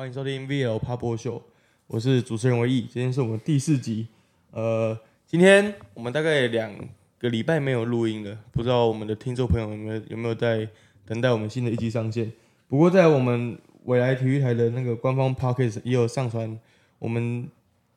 欢迎收听 VL 趴播秀，我是主持人唯一，今天是我们第四集。呃，今天我们大概两个礼拜没有录音了，不知道我们的听众朋友有没有有没有在等待我们新的一集上线。不过在我们未来体育台的那个官方 Pocket 也有上传我们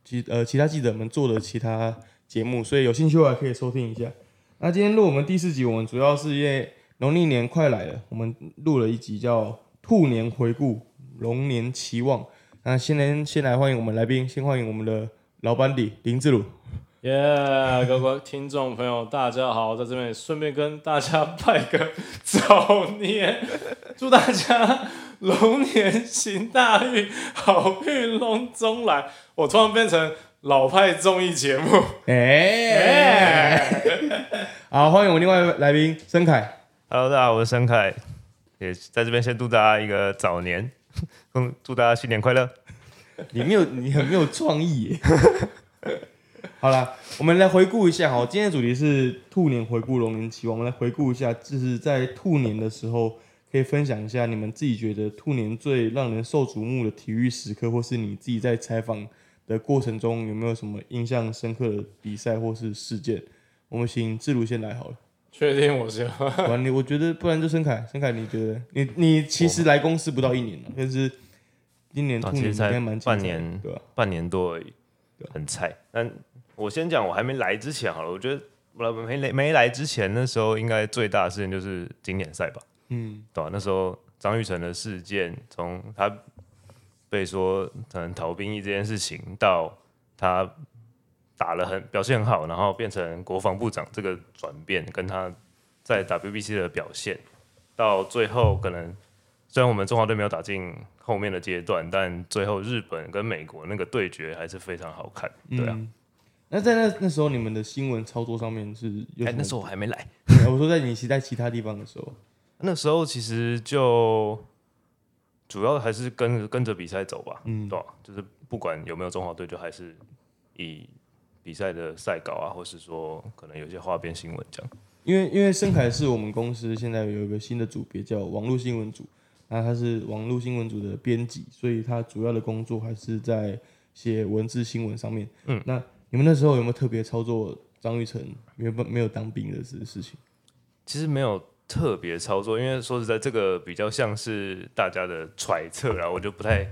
其呃其他记者们做的其他节目，所以有兴趣的话可以收听一下。那今天录我们第四集，我们主要是因为农历年快来了，我们录了一集叫兔年回顾。龙年期望，那先来先来欢迎我们来宾，先欢迎我们的老班底林志鲁。耶，各位听众朋友，大家好，在这边顺便跟大家拜个早年，祝大家龙年行大运，好运龙中来。我突然变成老派综艺节目，哎，好，欢迎我们另外来宾申凯。Hello，大家好，我是申凯，也在这边先祝大家一个早年。嗯，祝大家新年快乐！你没有，你很没有创意。好了，我们来回顾一下哈。今天的主题是兔年回顾龙年期望。我们来回顾一下，就是在兔年的时候，可以分享一下你们自己觉得兔年最让人受瞩目的体育时刻，或是你自己在采访的过程中有没有什么印象深刻的比赛或是事件？我们请志如先来好了。确定我是？完你，我觉得不然就申凯，申凯，你觉得你你其实来公司不到一年了，但是今年兔年应该蛮半年对吧？半年多而已，很菜。但我先讲，我还没来之前好了，我觉得我没来没来之前，那时候应该最大的事情就是经典赛吧？嗯，对吧？那时候张玉成的事件，从他被说可能逃兵役这件事情，到他。打了很表现很好，然后变成国防部长这个转变，跟他在 WBC 的表现，到最后可能虽然我们中华队没有打进后面的阶段，但最后日本跟美国那个对决还是非常好看，对啊。那在那那时候你们的新闻操作上面是？哎，那时候我还没来。我说在你其在其他地方的时候，那时候其实就主要还是跟跟着比赛走吧，嗯，对，就是不管有没有中华队，就还是以。比赛的赛稿啊，或是说可能有些花边新闻这样。因为因为深凯是我们公司现在有一个新的组别叫网络新闻组，那他是网络新闻组的编辑，所以他主要的工作还是在写文字新闻上面。嗯，那你们那时候有没有特别操作张玉成原本没有当兵的事事情？其实没有特别操作，因为说实在，这个比较像是大家的揣测啊，我就不太。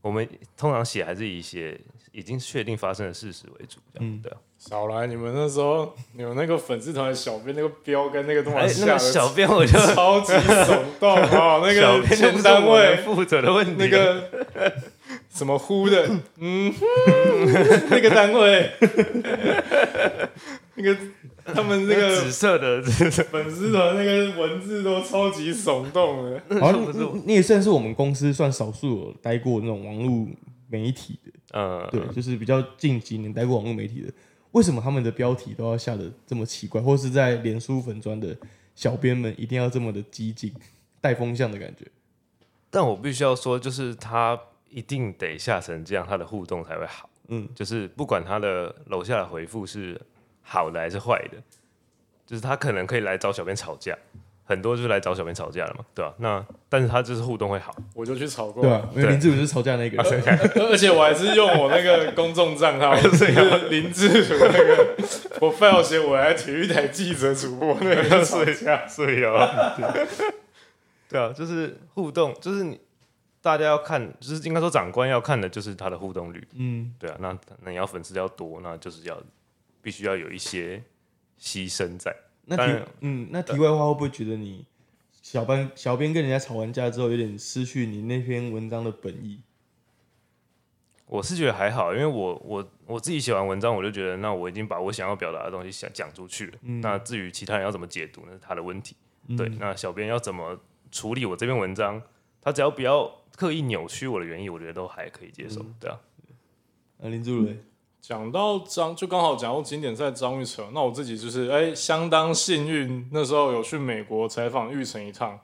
我们通常写还是以写已经确定发生的事实为主，这样对啊。少来，你们那时候你们那个粉丝团的小编那个标跟那个东西，那个小编我就 超级耸动啊！那个签单位负责的问题，那个什么呼的，嗯，那个单位，那个。他们那个紫色的粉丝团那个文字都超级耸动的。好像你也算是我们公司算少数有待过那种网络媒体的，嗯，对，就是比较近几年待过网络媒体的。为什么他们的标题都要下的这么奇怪，或是在脸书粉砖的小编们一定要这么的激进，带风向的感觉？但我必须要说，就是他一定得下成这样，他的互动才会好。嗯，就是不管他的楼下的回复是。好的还是坏的，就是他可能可以来找小编吵架，很多就是来找小编吵架了嘛，对吧？那但是他就是互动会好，我就去吵过，对啊，因为林志儒是吵架那个，而且我还是用我那个公众账号，是林志儒那个，我非要写我来体育台记者主播那个吵架，所以啊，对啊，就是互动，就是你大家要看，就是应该说长官要看的就是他的互动率，嗯，对啊，那那你要粉丝要多，那就是要。必须要有一些牺牲在。那题嗯，那题外话会不会觉得你小班小编跟人家吵完架之后，有点失去你那篇文章的本意？我是觉得还好，因为我我我自己写完文章，我就觉得那我已经把我想要表达的东西想讲出去了。那至于其他人要怎么解读，那是他的问题。对，那小编要怎么处理我这篇文章，他只要不要刻意扭曲我的原意，我觉得都还可以接受。对啊，那林志伟。讲到张，就刚好讲到经典赛张玉成，那我自己就是哎，相当幸运，那时候有去美国采访玉成一趟，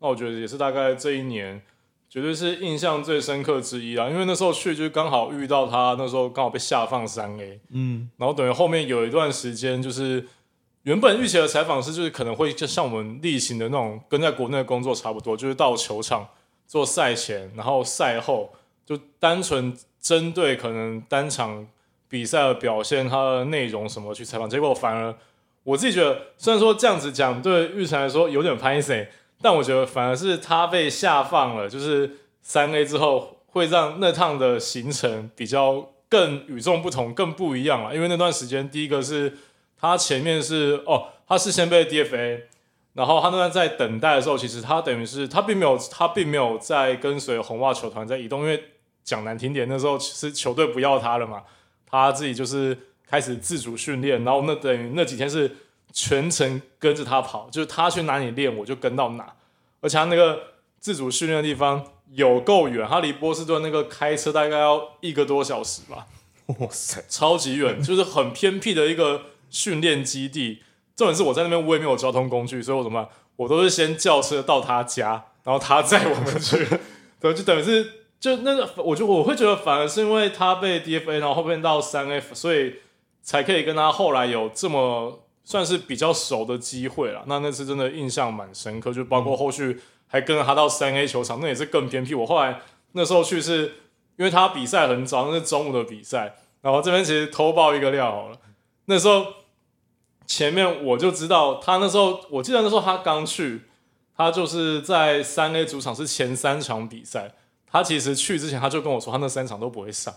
那我觉得也是大概这一年，绝对是印象最深刻之一啦。因为那时候去就刚好遇到他，那时候刚好被下放三 A，嗯，然后等于后面有一段时间，就是原本预期的采访是就是可能会就像我们例行的那种跟在国内的工作差不多，就是到球场做赛前，然后赛后。就单纯针对可能单场比赛的表现、他的内容什么去采访，结果反而我自己觉得，虽然说这样子讲对玉成来说有点拍 C，但我觉得反而是他被下放了，就是三 A 之后会让那趟的行程比较更与众不同、更不一样了。因为那段时间，第一个是他前面是哦，他是先被 DFA，然后他那段在等待的时候，其实他等于是他并没有他并没有在跟随红袜球团在移动，因为讲难听点，那时候其实球队不要他了嘛，他自己就是开始自主训练，然后那等于那几天是全程跟着他跑，就是他去哪里练我就跟到哪，而且他那个自主训练的地方有够远，他离波士顿那个开车大概要一个多小时吧，哇塞，超级远，就是很偏僻的一个训练基地。重点是我在那边我也没有交通工具，所以我怎么办？我都是先叫车到他家，然后他载我们去，对，就等于是就那个，我就我会觉得反而是因为他被 DFA，然后后面到三 F，所以才可以跟他后来有这么算是比较熟的机会了。那那次真的印象蛮深刻，就包括后续还跟着他到三 A 球场，那也是更偏僻。我后来那时候去是因为他比赛很早，那是中午的比赛，然后这边其实偷爆一个料好了，那时候。前面我就知道他那时候，我记得那时候他刚去，他就是在三 A 主场是前三场比赛，他其实去之前他就跟我说他那三场都不会上，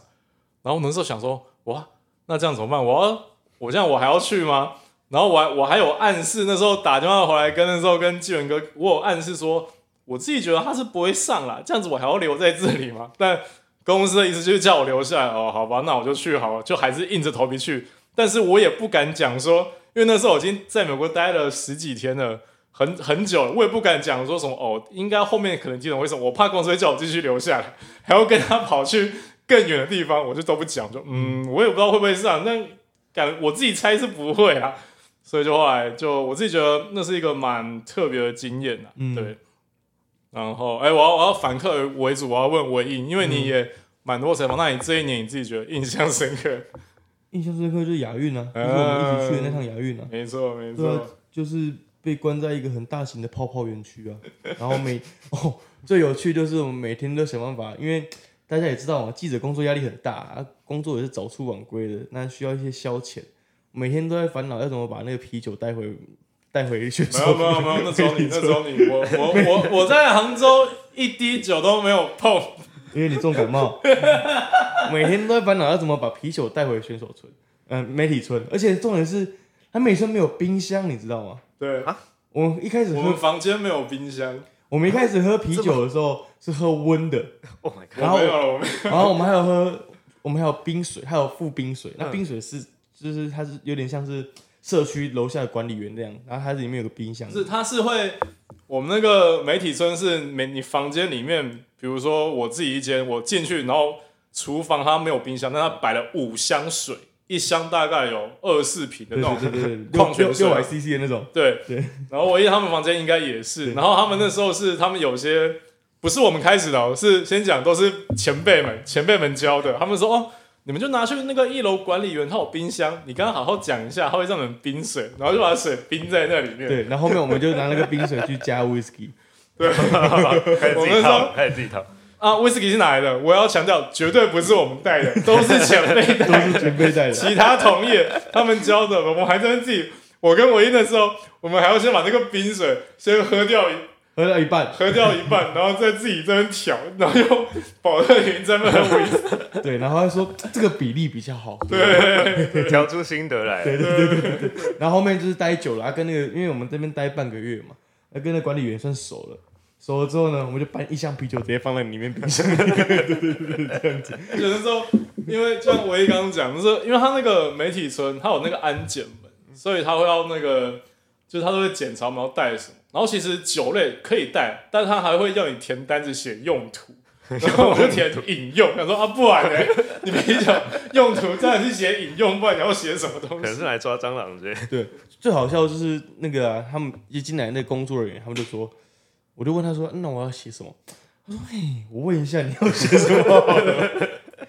然后那时候想说哇，那这样怎么办？我我这样我还要去吗？然后我还我还有暗示那时候打电话回来跟那时候跟纪文哥，我有暗示说我自己觉得他是不会上啦，这样子我还要留在这里吗？但公司的意思就是叫我留下来哦，好吧，那我就去好了，就还是硬着头皮去，但是我也不敢讲说。因为那时候我已经在美国待了十几天了，很很久了，我也不敢讲说什么哦，应该后面可能金融为什么，我怕公司会叫我继续留下来，还要跟他跑去更远的地方，我就都不讲，就嗯，我也不知道会不会上，但感我自己猜是不会啊，所以就后来就我自己觉得那是一个蛮特别的经验啊，对。然后哎，我要我要反客为主，我要问韦印，因为你也蛮多采访，那你这一年你自己觉得印象深刻？印象深刻就是亚运啊，就是我们一起去的那趟亚运啊，没错没错，就是被关在一个很大型的泡泡园区啊，然后每 哦最有趣就是我们每天都想办法，因为大家也知道嘛，记者工作压力很大，工作也是早出晚归的，那需要一些消遣，每天都在烦恼要怎么把那个啤酒带回带回去。没有没有没有，那有你那有你，我我我我在杭州一滴酒都没有碰。因为你重感冒，每天都在烦恼要怎么把啤酒带回选手村，嗯，媒体村，而且重点是，他每村没有冰箱，你知道吗？对。啊，我们一开始我们房间没有冰箱，我们一开始喝啤酒的时候是喝温的，Oh my god，然后然后我们还有喝，我们还有冰水，还有附冰水，那冰水是就是它是有点像是社区楼下的管理员那样，然后它里面有个冰箱，是它是会。我们那个媒体村是每你房间里面，比如说我自己一间，我进去，然后厨房它没有冰箱，但它摆了五箱水，一箱大概有二四瓶的那种 矿泉水，六百 CC 的那种。对对。然后我一他们房间应该也是，然后他们那时候是他们有些不是我们开始的，是先讲都是前辈们前辈们教的，他们说哦。你们就拿去那个一楼管理员，他有冰箱，你跟他好好讲一下，他会让人冰水，然后就把水冰在那里面。对，然后后面我们就拿那个冰水去加 whisky。对，我们说开始自己套啊，whisky 是哪来的？我要强调，绝对不是我们带的，都是前辈带，都是前辈带的。其他同业他们教的，我们还在自己。我跟唯一的时候，我们还要先把那个冰水先喝掉一。喝掉一半，喝掉一半，然后再自己这边调，然后用保乐瓶在那边喂。对，然后他说这个比例比较好，对，调出心得来。对对对对对。然后后面就是待久了，跟那个，因为我们这边待半个月嘛，那跟那管理员算熟了。熟了之后呢，我们就搬一箱啤酒直接放在里面冰箱。对对对对，这样子。有的时候，因为就像唯一刚刚讲，就是因为他那个媒体村，他有那个安检门，所以他会要那个，就是他都会检查我们要带什么。然后其实酒类可以带，但是他还会要你填单子写用途，然后我就填引用。想说啊，不然呢？你啤酒用途当然是写引用，不然你要写什么东西？可能是来抓蟑螂的。对，最好笑就是那个他们一进来那工作人员，他们就说，我就问他说，那我要写什么？他说，嘿，我问一下你要写什么？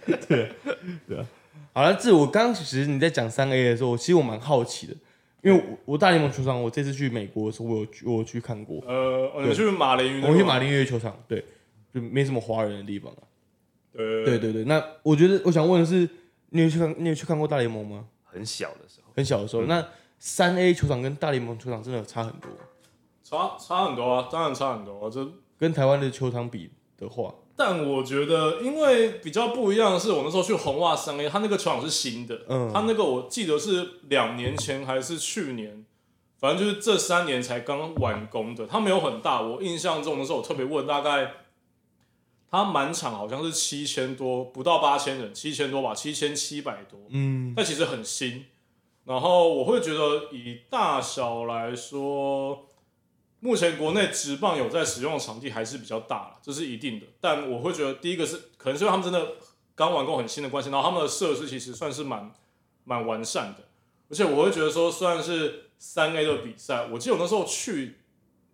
对对啊，好了，这我刚其实你在讲三 A 的时候，其实我蛮好奇的。因为我我大联盟球场，我这次去美国的时候，我有我有去看过。呃，我们去马林鱼，我们去马林鱼球场，对，就没什么华人的地方啊。对对对对，那我觉得我想问的是，你有去看你有去看过大联盟吗？很小的时候，很小的时候，那三 A 球场跟大联盟球场真的差很多，差差很多啊，当然差很多、啊。这跟台湾的球场比的话，但我觉得，因为比较不一样的是，我那时候去红袜三 A，他那个球场是新的，嗯他那个我记得是两年前还是去年，反正就是这三年才刚完工的，它没有很大。我印象中的时候，我特别问，大概它满场好像是七千多，不到八千人，七千多吧，七千七百多，嗯，但其实很新。然后我会觉得以大小来说，目前国内职棒有在使用的场地还是比较大了，这是一定的。但我会觉得第一个是可能是因为他们真的刚完工很新的关系，然后他们的设施其实算是蛮蛮完善的。而且我会觉得说，虽然是三 A 的比赛，我记得我那时候去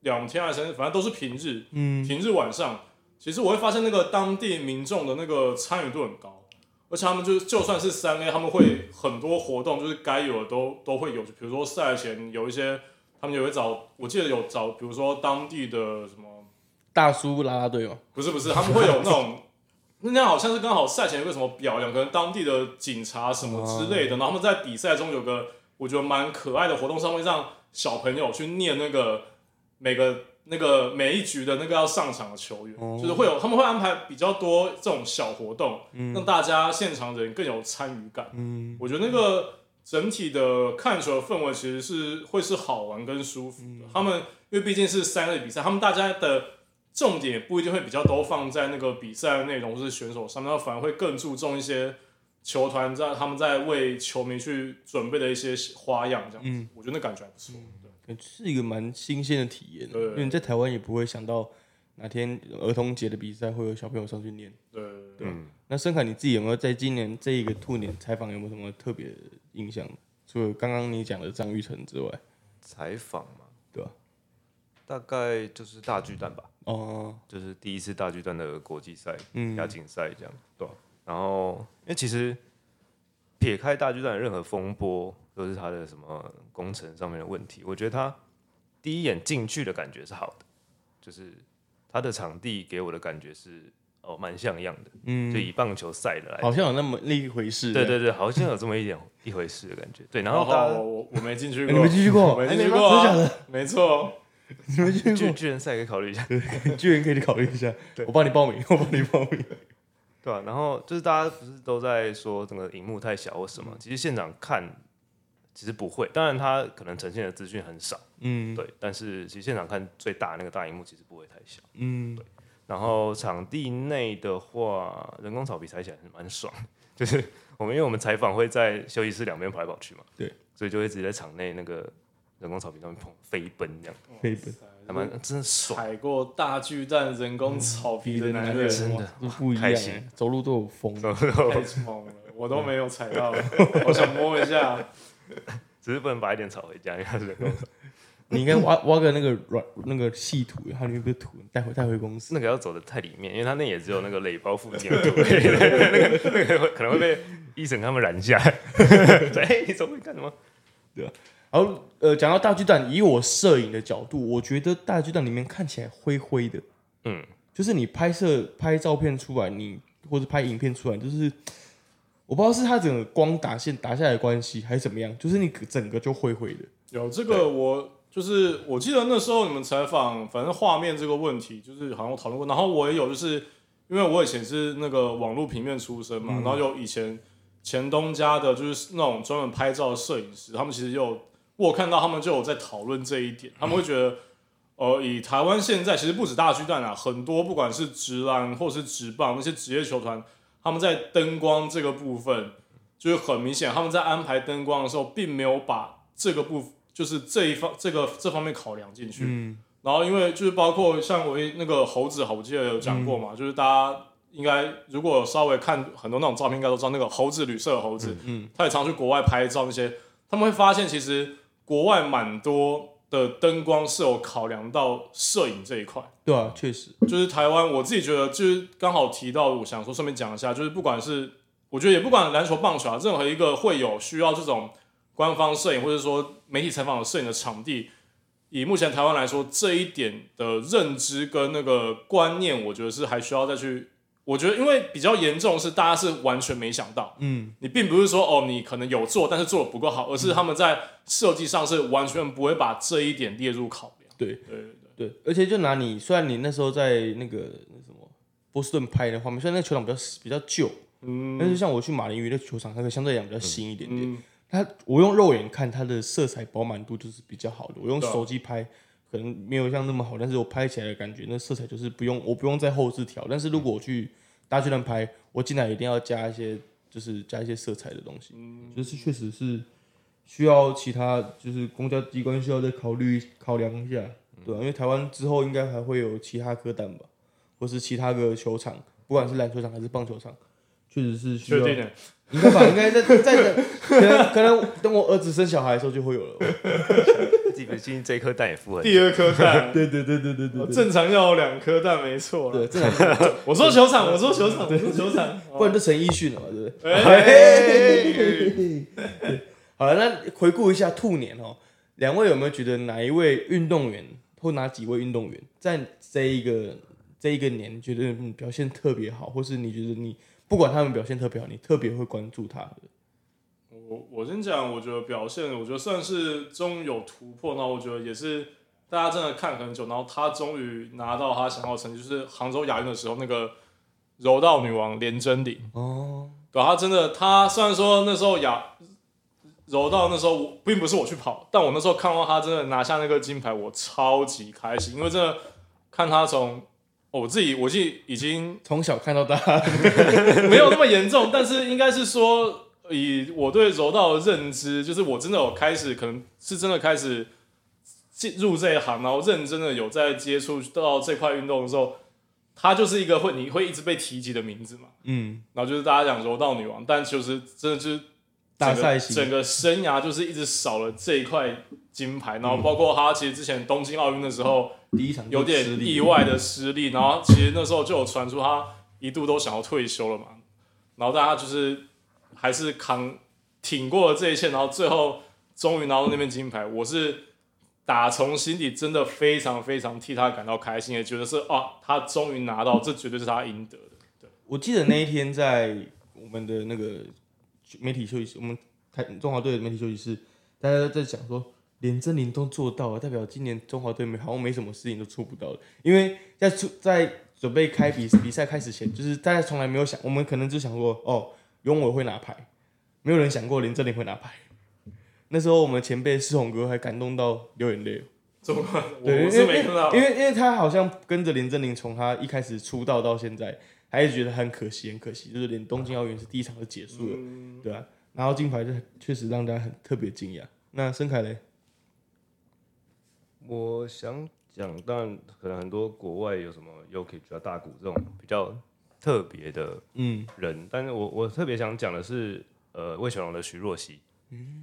两天还是三天，反正都是平日，嗯，平日晚上，其实我会发现那个当地民众的那个参与度很高，而且他们就是就算是三 A，他们会很多活动，就是该有的都都会有，就比如说赛前有一些，他们也会找，我记得有找，比如说当地的什么，大叔啦啦队嘛，不是不是，他们会有那种。那天好像是刚好赛前有个什么表演，可能当地的警察什么之类的，然后他们在比赛中有个我觉得蛮可爱的活动，上会让小朋友去念那个每个那个每一局的那个要上场的球员，哦就是会有他们会安排比较多这种小活动，让大家现场人更有参与感。嗯，我觉得那个整体的看球的氛围其实是会是好玩跟舒服的。他们因为毕竟是三类比赛，他们大家的重点也不一定会比较都放在那个比赛的内容或是选手上面，他反而会更注重一些球团在他们在为球迷去准备的一些花样，这样子，嗯。我觉得那感觉还不错。对。是一个蛮新鲜的体验，对。因为你在台湾也不会想到哪天儿童节的比赛会有小朋友上去念。对对对。嗯，那申凯你自己有没有在今年这一个兔年采访有没有什么特别的印象？除了刚刚你讲的张玉成之外，采访嘛，对吧？大概就是大巨蛋吧，哦，就是第一次大巨蛋的国际赛、嗯亚锦赛这样，对吧、然后，因为其实撇开大巨蛋的任何风波，都是他的什么工程上面的问题，我觉得他第一眼进去的感觉是好的，就是他的场地给我的感觉是哦蛮像样的，嗯就以棒球赛的来好像有那么那一回事。对对对，好像有这么一点一回事的感觉。对，然然后大家后我我没进去欸，过，你没进去过？我没进去过啊真的假的？没错。你没进去过？巨巨人赛可以考虑一下，巨人可以考虑一下，我帮你报名，我帮你报名。对吧、然后就是大家不是都在说整个荧幕太小或什么，其实现场看其实不会，当然它可能呈现的资讯很少，嗯对，但是其实现场看最大那个大荧幕其实不会太小。嗯，然后场地内的话，人工草皮踩起来是蛮爽，就是我们因为我们采访会在休息室两边跑来跑去嘛，对，所以就会直接在场内那个人工草皮上面碰飞奔这样，飞奔还蛮真的爽。踩过大巨蛋人工草皮的男人，真的不一样开心欸，走路都有风。太猛了，我都没有踩到，我想摸一下。只是不能把一点草回家，因为它是人工草，你应该挖挖个那个软那个细土，它里面不是土，带回带回公司。那个要走的太里面，因为它那也只有那个垒包附近的土，那个那个可能会被医生他们拦下来。说哎，你走过去干什么？对然后呃，讲到大巨蛋，以我摄影的角度，我觉得大巨蛋里面看起来灰灰的，嗯，就是你拍摄拍照片出来，你或者拍影片出来，就是我不知道是它整个光打线打下来的关系，还是怎么样，就是你整个就灰灰的。有这个我就是我记得那时候你们采访，反正画面这个问题就是好像我讨论过，然后我也有就是因为我以前是那个网络平面出身嘛，然后有以前前东家的就是那种专门拍照的摄影师，他们其实有我有看到他们就有在讨论这一点，他们会觉得。呃，以台湾现在其实不止大巨蛋啊，很多不管是直篮或是直棒那些职业球团，他们在灯光这个部分，就是很明显，他们在安排灯光的时候，并没有把这个部就是这一方这个这方面考量进去。嗯然后因为就是包括像我那个猴子，我记得有讲过嘛，就是大家应该如果稍微看很多那种照片，应该都知道那个猴子旅社的猴子，嗯他也常去国外拍照那些，他们会发现其实国外蛮多的灯光是有考量到摄影这一块。对啊，确实，就是台湾，我自己觉得就是刚好提到，我想说顺便讲一下，就是不管是我觉得也不管篮球、棒球啊，任何一个会有需要这种官方摄影或者说媒体采访的摄影的场地，以目前台湾来说，这一点的认知跟那个观念，我觉得是还需要再去我觉得因为比较严重是大家是完全没想到，嗯，你并不是说哦你可能有做，但是做的不够好，而是他们在设计上是完全不会把这一点列入考量。对。对对对，而且就拿你，虽然你那时候在那个那什么波士顿拍的画面，虽然那个球场比较比较旧，嗯，但是像我去马林鱼的球场，那个相对来讲比较新一点点。嗯它我用肉眼看它的色彩饱满度就是比较好的，我用手机拍可能没有像那么好，但是我拍起来的感觉那色彩就是不用我不用在后置调，但是如果我去大剧院拍，我进来一定要加一些就是加一些色彩的东西，嗯。就是确实是需要其他就是公交机关需要再考虑考量一下，对啊，因为台湾之后应该还会有其他科蛋吧，或是其他个球场，不管是篮球场还是棒球场，确实是需要。应该吧，应该在在等，可能可能等我儿子生小孩的时候就会有了。基本毕竟这一颗蛋也孵很久，第二颗蛋，对对对对对对对，正常要有两颗蛋，没错对，正常，我说球场，我说球场，我说球场。不然就陈奕迅了嘛，对不对？哎好了，那回顾一下兔年哦，两位有没有觉得哪一位运动员或哪几位运动员在这一个这一个年觉得表现特别好，或是你觉得你不管他们表现特别好，你特别会关注他的？我我先讲，我觉得表现，我觉得算是终于有突破。那我觉得也是大家真的看很久，然后他终于拿到他想要成绩，就是杭州亚运的时候那个柔道女王连真玲。哦，对，他真的，他虽然说那时候亚柔道那时候我并不是我去跑，但我那时候看到他真的拿下那个金牌，我超级开心，因为真的看他从、哦我自己我自己已经 从小看到大，没有那么严重，但是应该是说，以我对柔道的认知，就是我真的有开始，可能是真的开始进入这一行，然后认真的有在接触到这块运动的时候，它就是一个会你会一直被提及的名字嘛。嗯，然后就是大家讲柔道女王，但其实真的就是大赛型。整个生涯就是一直少了这一块金牌，然后包括他其实之前东京奥运的时候第一场有点意外的失利，然后其实那时候就有传出他一度都想要退休了嘛，然后大家就是还是扛挺过了这一切，然后最后终于拿到那面金牌，我是打从心底真的非常非常替他感到开心，也觉得是啊，他终于拿到，这绝对是他应得的。我记得那一天在我们的那个媒体休息室，我们台中华队的媒体休息室，大家都在讲说，连真玲都做到了，代表今年中华队没好像没什么事情都做不到了。因为在出在准备开比比赛开始前，就是大家从来没有想，我们可能就想过，哦，永伟会拿牌，没有人想过连真玲会拿牌。那时候我们前辈世宏哥还感动到流眼泪。怎么？我对，我是没看到因，为因为他好像跟着林正林从他一开始出道到现在，还是觉得很可惜，很可惜，就是连东京奥运是第一场就结束了，嗯。对啊，然后金牌就确实让大家很特别惊讶。那申凯嘞，我想讲，当然可能很多国外有什么 Yoki 啊、大谷这种比较特别的嗯，人，但是我我特别想讲的是，呃，魏小龙的徐若曦，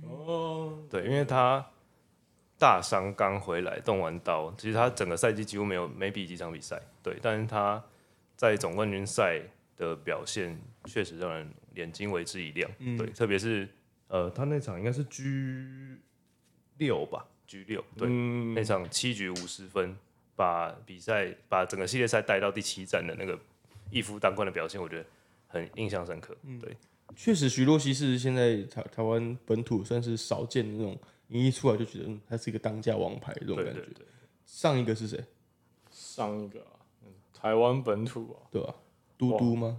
哦，对，因为他大伤刚回来，动完刀，其实他整个赛季几乎没有没比几场比赛，对，但是他在总冠军赛的表现确实让人眼睛为之一亮，对，特别是呃，他那场应该是 G 六吧，G 六，对，嗯那场七局五十分，把比赛把整个系列赛带到第七战的那个一夫当关的表现，我觉得很印象深刻。对，确实徐若曦是现在台台湾本土算是少见的那种，你一出来就觉得嗯，他是一个当家王牌这种感觉。对对对，上一个是谁？上一个台湾本土啊，对吧、嘟嘟吗？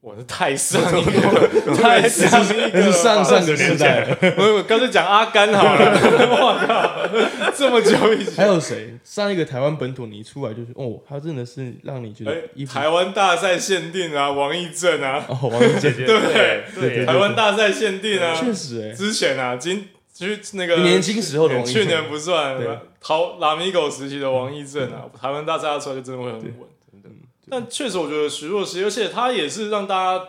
我是 太上一个了，太上一个上上个时代。了。我我干脆讲阿甘好了，我靠，这么久以前。还有谁？上一个台湾本土你一出来就是哦，他真的是让你觉得哎衣，服台湾大赛限定啊，王义正啊，哦，王一杰对对？对台湾大赛限定啊，确实哎，之前啊，今去那个年轻时候的王一正。去年不算对，淘拉米狗时期的王义正啊，台湾大赛出来就真的会很稳。但确实，我觉得徐若曦，而且他也是让大家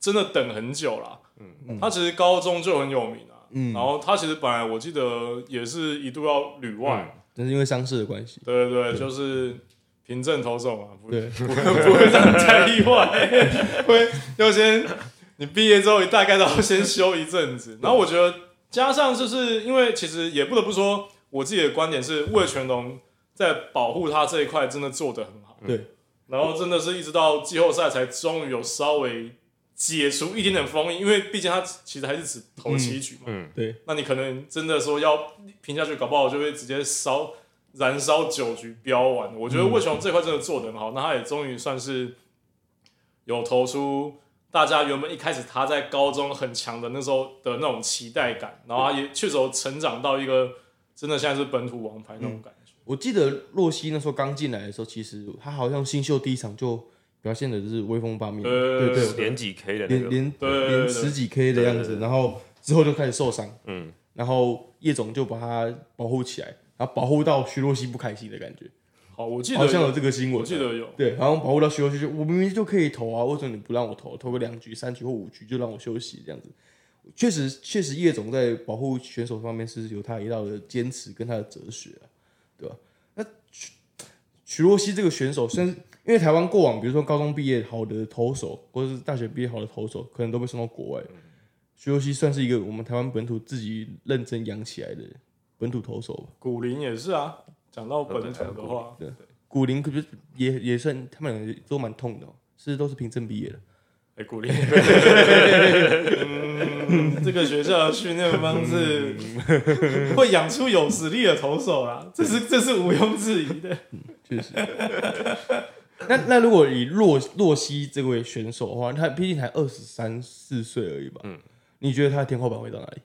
真的等很久啦。嗯，他其实高中就很有名啊。嗯。然后他其实本来我记得也是一度要旅外，但是因为伤势的关系，对对对，就是凭证投手嘛，不对，不会太意外，会要先你毕业之后，你大概都要先休一阵子。然后我觉得加上就是因为其实也不得不说，我自己的观点是魏全龙在保护他这一块真的做得很好。对，然后真的是一直到季后赛才终于有稍微解除一点点封印，因为毕竟他其实还是只投七局嘛。嗯，对，那你可能真的说要拼下去，搞不好就会直接烧燃烧九局飙完。我觉得魏雄这块真的做得很好，那他也终于算是有投出大家原本一开始他在高中很强的那时候的那种期待感，然后他也确实有成长到一个真的现在是本土王牌那种感觉。我记得洛西那时候刚进来的时候，其实他好像新秀第一场就表现的是威风八面，对对对，连几 K 的那个，连连连十几 K 的样子，然后之后就开始受伤，嗯，然后叶总就把他保护起来，然后保护到徐若曦不开心的感觉，好，我记得好像有有，这个新闻，我记得有。对，然后保护到徐若曦就我明明就可以投啊，为什么你不让我投？投个两局、三局或五局就让我休息这样子。确实，确实叶总在保护选手方面是有他一道的坚持跟他的哲学啊，对吧？那徐徐若曦这个选手，虽然因为台湾过往，比如说高中毕业好的投手，或者是大学毕业好的投手，可能都被送到国外。徐若曦算是一个我们台湾本土自己认真养起来的本土投手吧。古林也是啊，讲到本土的话，对古林可是也也算，他们两个都蛮痛的、哦，是都是凭证毕业的。哎、古林，嗯，这个学校的训练方式 会养出有实力的投手啦，这是这是毋庸置疑的。确实。那那如果以洛洛西这位选手的话，他毕竟才二十三四岁而已吧？嗯，你觉得他的天花板会到哪里？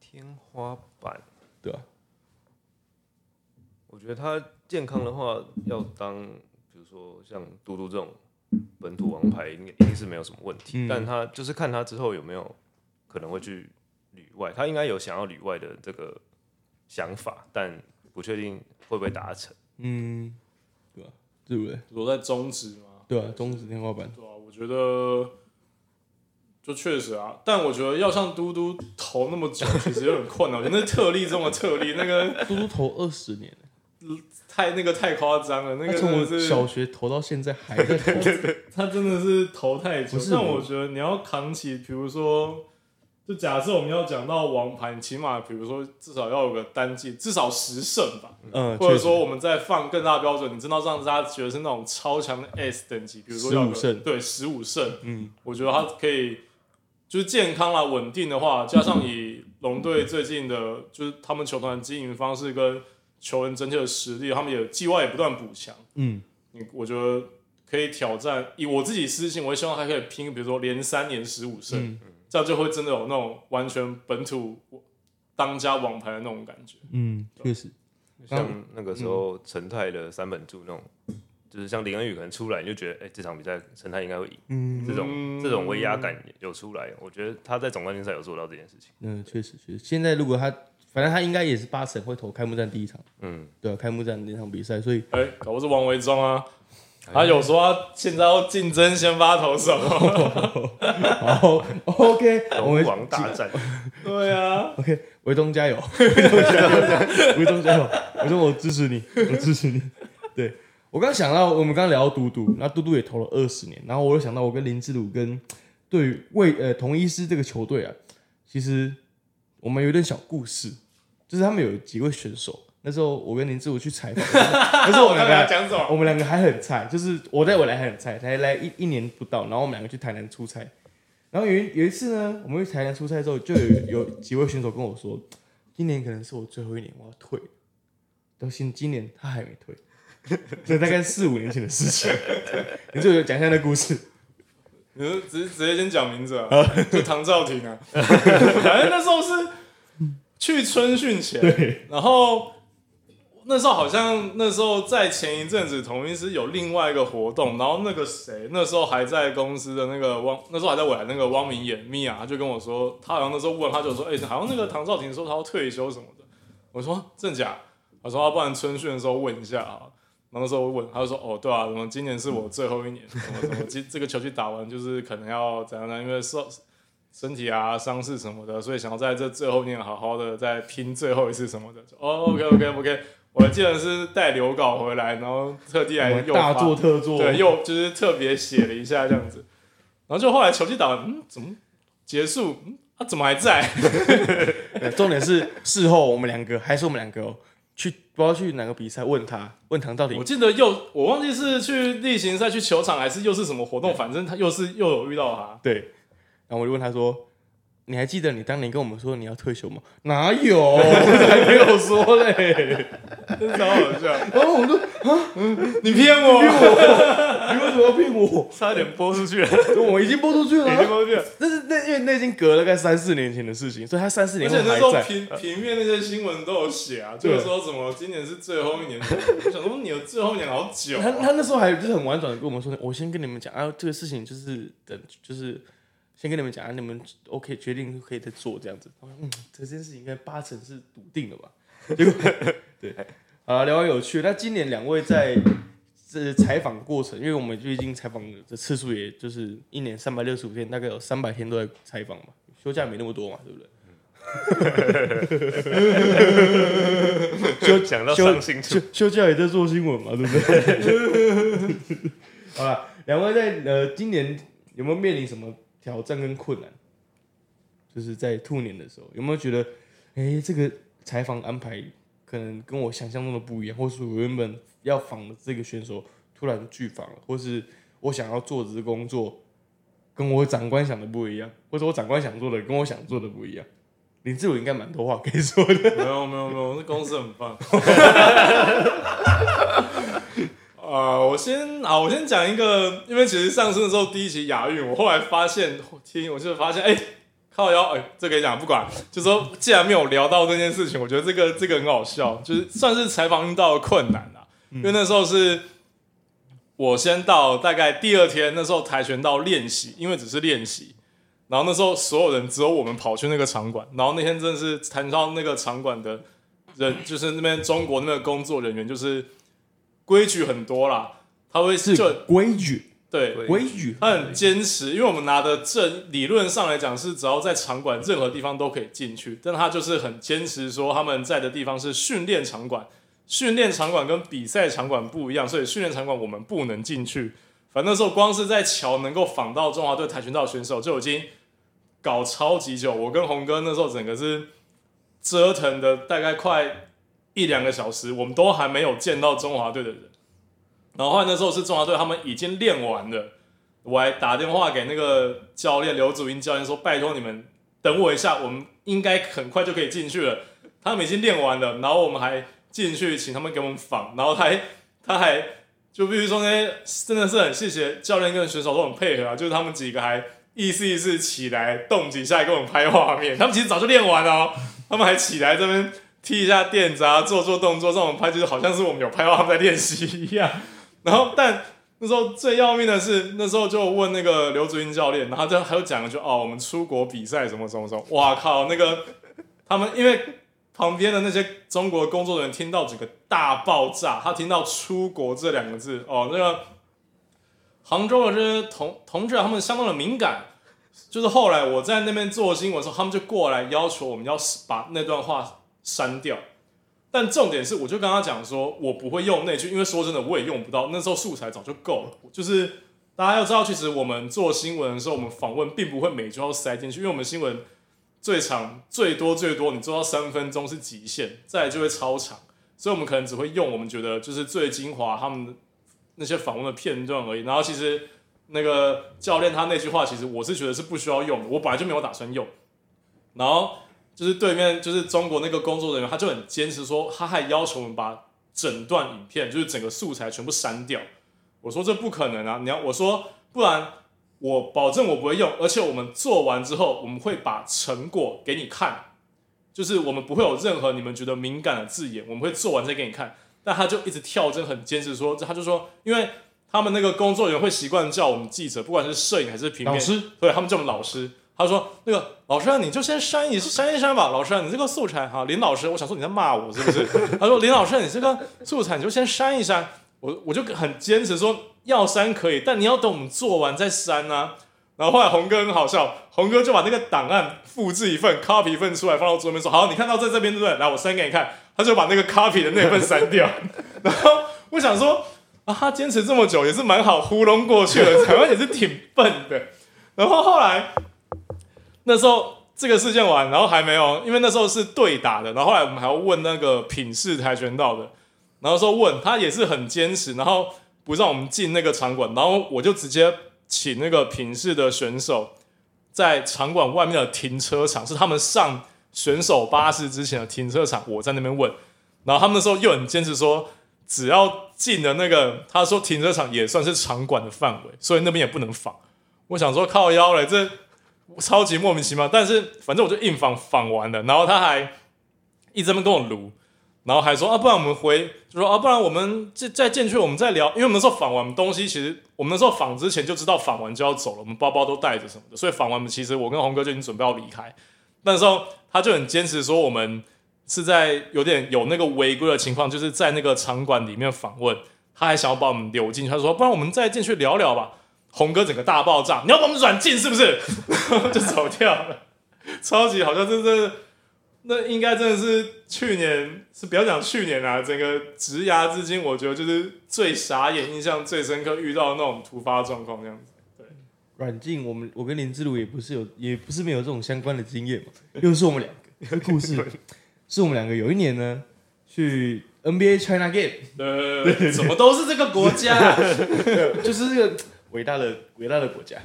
天花板，对啊、我觉得他健康的话，要当比如说像嘟嘟这种本土王牌，应该一定是没有什么问题。但他就是看他之后有没有可能会去旅外，他应该有想要旅外的这个想法，但不确定会不会达成。嗯，对吧、对不对？我在中职吗，对啊，中指天花板，对啊，我觉得就确实啊，但我觉得要像嘟嘟投那么久，其实有点困难。我觉得那特例中的特例，那个嘟嘟投二十年了，太那个太夸张了，那个从我是小学投到现在还在投。他真的是投太久但我觉得你要扛起，比如说，就假设我们要讲到王牌，你起码比如说至少要有个单季，至少十胜吧，嗯，或者说我们再放更大的标准，你真的要让大家觉得是那种超强的 S 等级，比如说要有15胜。对，十五胜，嗯，我觉得他可以就是健康啦、稳定的话，加上以龙队最近的，就是他们球团经营方式跟球员整体的实力，他们也季外也不断补强。嗯，你我觉得可以挑战。以我自己私心，我也希望他可以拼，比如说连三年十五胜，嗯这样就会真的有那种完全本土当家王牌的那种感觉。嗯，确实，像那个时候陈泰的三本柱那种，就是像林恩宇可能出来，你就觉得哎、这场比赛陈泰应该会赢，嗯这种这种威压感有出来。我觉得他在总冠军赛有做到这件事情。嗯，确实确实。现在如果他，反正他应该也是八成会投开幕战第一场，嗯，对啊，开幕战那场比赛，所以哎、搞不是王维忠啊。他有说他现在要竞争先发投手，好，OK，我龙们王大战，对啊，OK，维东加油，维东加油，维东加油，维东我支持你，我支持你。对我刚想到，我们刚刚聊到嘟嘟，那嘟嘟也投了二十年，然后我又想到我跟林志鲁跟对于为呃同一师这个球队啊，其实我们有点小故事，就是他们有几位选手，那时候我跟林志武去采访，那时候我们两个？我们两个还很菜，就是我在我来还很菜，才来一一年不到，然后我们两个去台南出差，然后有一有一次呢，我们去台南出差之后，就有有几位选手跟我说，今年可能是我最后一年，我要退了。到现今年他还没退，这大概四五年前的事情。你就讲一下那故事。你就直直接先讲名字啊，就唐兆廷啊。反正那时候是去春训前，然后那时候好像那时候在前一阵子，同一师有另外一个活动，然后那个谁那时候还在公司的那个汪，那时候还在我那个汪明眼密啊，他就跟我说，他好像那时候问，他就说，哎、好像那个唐兆廷说他要退休什么的。我说真假？他说，要不然春训的时候问一下啊。然后那时候我问，他就说：“哦，对啊，什么今年是我最后一年，什么什么，今这个球季打完就是可能要怎样呢？因为受身体啊、伤势什么的，所以想要在这最后一年好好的再拼最后一次什么的。哦，OK OK OK，我还记得是带留稿回来，然后特地来又大发做特做，对，又就是特别写了一下这样子。然后就后来球季打完，嗯，怎么结束？嗯，他、怎么还在？重点是事后我们两个还是我们两个、哦，去不知道去哪个比赛问他，问唐到底我记得又我忘记是去例行赛去球场还是又是什么活动，反正他又是又有遇到他。对，然后我就问他说。你还记得你当年跟我们说你要退休吗？哪有，我 还没有说嘞，真超好笑。然后我说啊，你骗我，你为什么要骗我？差点播出去了，我已经播出去了，已经播出去了。但是那因为那已经隔了大概三四年前的事情，所以他三四年而且那时候在。平平面那些新闻都有写啊，就是说什么今年是最后一年。我想说你有最后一年好久啊。他他那时候还就是很婉转的跟我们说，我先跟你们讲啊，这个事情就是等就是先跟你们讲啊，你们 OK 决定可以再做这样子。我说嗯，这件事情应该八成是笃定的吧？结果对，好了，聊完有趣。那今年两位在这采访过程，因为我们最近采访的次数也就是一年三百六十五天，大概有三百天都在采访嘛，休假没那么多嘛，对不对？就 讲到休伤心处休，休假也在做新闻嘛，对不对？好了，两位在呃今年有没有面临什么挑战跟困难？就是在兔年的时候，有没有觉得，哎、这个采访安排可能跟我想象中的不一样，或是我原本要访的这个选手突然拒访了，或是我想要做的工作跟我长官想的不一样，或者我长官想做的跟我想做的不一样。林志伟应该蛮多话可以说的。没有没有没有，这公司很棒。啊、我先啊，我先讲一个，因为其实上升的时候第一集亚运，我后来发现听，我就发现，哎、靠腰，哎、这可以讲，不管，就说既然没有聊到这件事情，我觉得这个这个很好笑，就是算是采访遇到的困难啊。因为那时候是我先到，大概第二天，那时候跆拳道练习，因为只是练习，然后那时候所有人只有我们跑去那个场馆，然后那天真的是谈到那个场馆的人，就是那边中国那个工作人员，就是规矩很多啦，他会是就规矩，对规矩，他很坚持，因为我们拿的证理论上来讲是只要在场馆任何地方都可以进去，但他就是很坚持说他们在的地方是训练场馆，训练场馆跟比赛场馆不一样，所以训练场馆我们不能进去。反正那时候光是在桥能够访到中华队跆拳道选手就已经搞超级久，我跟红哥那时候整个是折腾的大概快一两个小时，我们都还没有见到中华队的人。然后后来那时候是中华队他们已经练完了。我还打电话给那个教练刘祖英教练说：“拜托你们等我一下，我们应该很快就可以进去了。他们已经练完了，然后我们还进去请他们给我们访，然后他还 他还就必须说那些真的是很谢谢教练跟选手都很配合啊，就是他们几个还意思意思起来动几下给我们拍画面，他们其实早就练完了、他们还起来这边踢一下垫子啊，做做动作让我们拍，就是好像是我们有拍到他们在练习一样。然后但。那时候最要命的是，那时候就问那个刘祖英教练，然后就还有讲了就哦，我们出国比赛什么什么什么，哇靠，那个他们因为旁边的那些中国工作人员听到整个大爆炸，他听到出国这两个字，哦，那个杭州的这些同同志，他们相当的敏感，就是后来我在那边做新闻的时候，他们就过来要求我们要把那段话删掉。但重点是，我就跟他讲说，我不会用那句，因为说真的，我也用不到。那时候素材早就够了。就是大家要知道，其实我们做新闻的时候，我们访问并不会每句都塞进去，因为我们新闻最长最多最多，你做到三分钟是极限，再来就会超长。所以我们可能只会用我们觉得就是最精华他们那些访问的片段而已。然后其实那个教练他那句话，其实我是觉得是不需要用的，我本来就没有打算用。然后。就是对面就是中国那个工作人员，他就很坚持说，他还要求我们把整段影片，就是整个素材全部删掉。我说这不可能啊！你要我说，不然我保证我不会用，而且我们做完之后，我们会把成果给你看，就是我们不会有任何你们觉得敏感的字眼，我们会做完再给你看。但他就一直跳针，很坚持说，他就说，因为他们那个工作人员会习惯叫我们记者，不管是摄影还是平面，老师，对他们叫我们老师。他说：“那个老师啊，你就先删一删一删吧。老师啊，你这个素材哈，林老师，我想说你在骂我是不是？他说林老师，你这个素材你就先删一删。我我就很坚持说要删可以，但你要等我们做完再删啊。然后后来红哥很好笑，红哥就把那个档案复制一份，copy 一份出来放到桌面说好，你看到在这边对不对？来，我删给你看。他就把那个 copy 的那份删掉。然后我想说啊，他坚持这么久也是蛮好糊弄过去的，台湾也是挺笨的。然后后来。那时候这个事件完，然后还没有，因为那时候是对打的，然后后来我们还要问那个品势跆拳道的，然后说问他也是很坚持，然后不让我们进那个场馆，然后我就直接请那个品势的选手在场馆外面的停车场，是他们上选手巴士之前的停车场，我在那边问，然后他们那时候又很坚持说。只要进了那个，他说停车场也算是场馆的范围，所以那边也不能仿。我想说靠腰嘞，这超级莫名其妙。但是反正我就硬仿仿完了，然后他还一直在跟我撸，然后还说啊，不然我们回，就说啊，不然我们再再进去，我们再聊。因为我们那时候仿完东西，其实我们那时候仿之前就知道仿完就要走了，我们包包都带着什么的，所以仿完其实我跟红哥就已经准备要离开。那时候他就很坚持说我们。是在有点有那个违规的情况，就是在那个场馆里面访问，他还想要把我们留进去，他说：“不然我们再进去聊聊吧。”红哥整个大爆炸，你要把我们软禁是不是？就走掉了，超级好像真的，那应该真的是去年，是不要讲去年啊，整个直牙至今，我觉得就是最傻眼、印象最深刻遇到那种突发状况这样子。对，软禁我们，我跟林志儒也不是有，也不是没有这种相关的经验嘛，又是我们两个故事。是我们两个有一年呢，去 NBA China Game，呃，怎么都是这个国家，就是这个伟大的伟大的国家。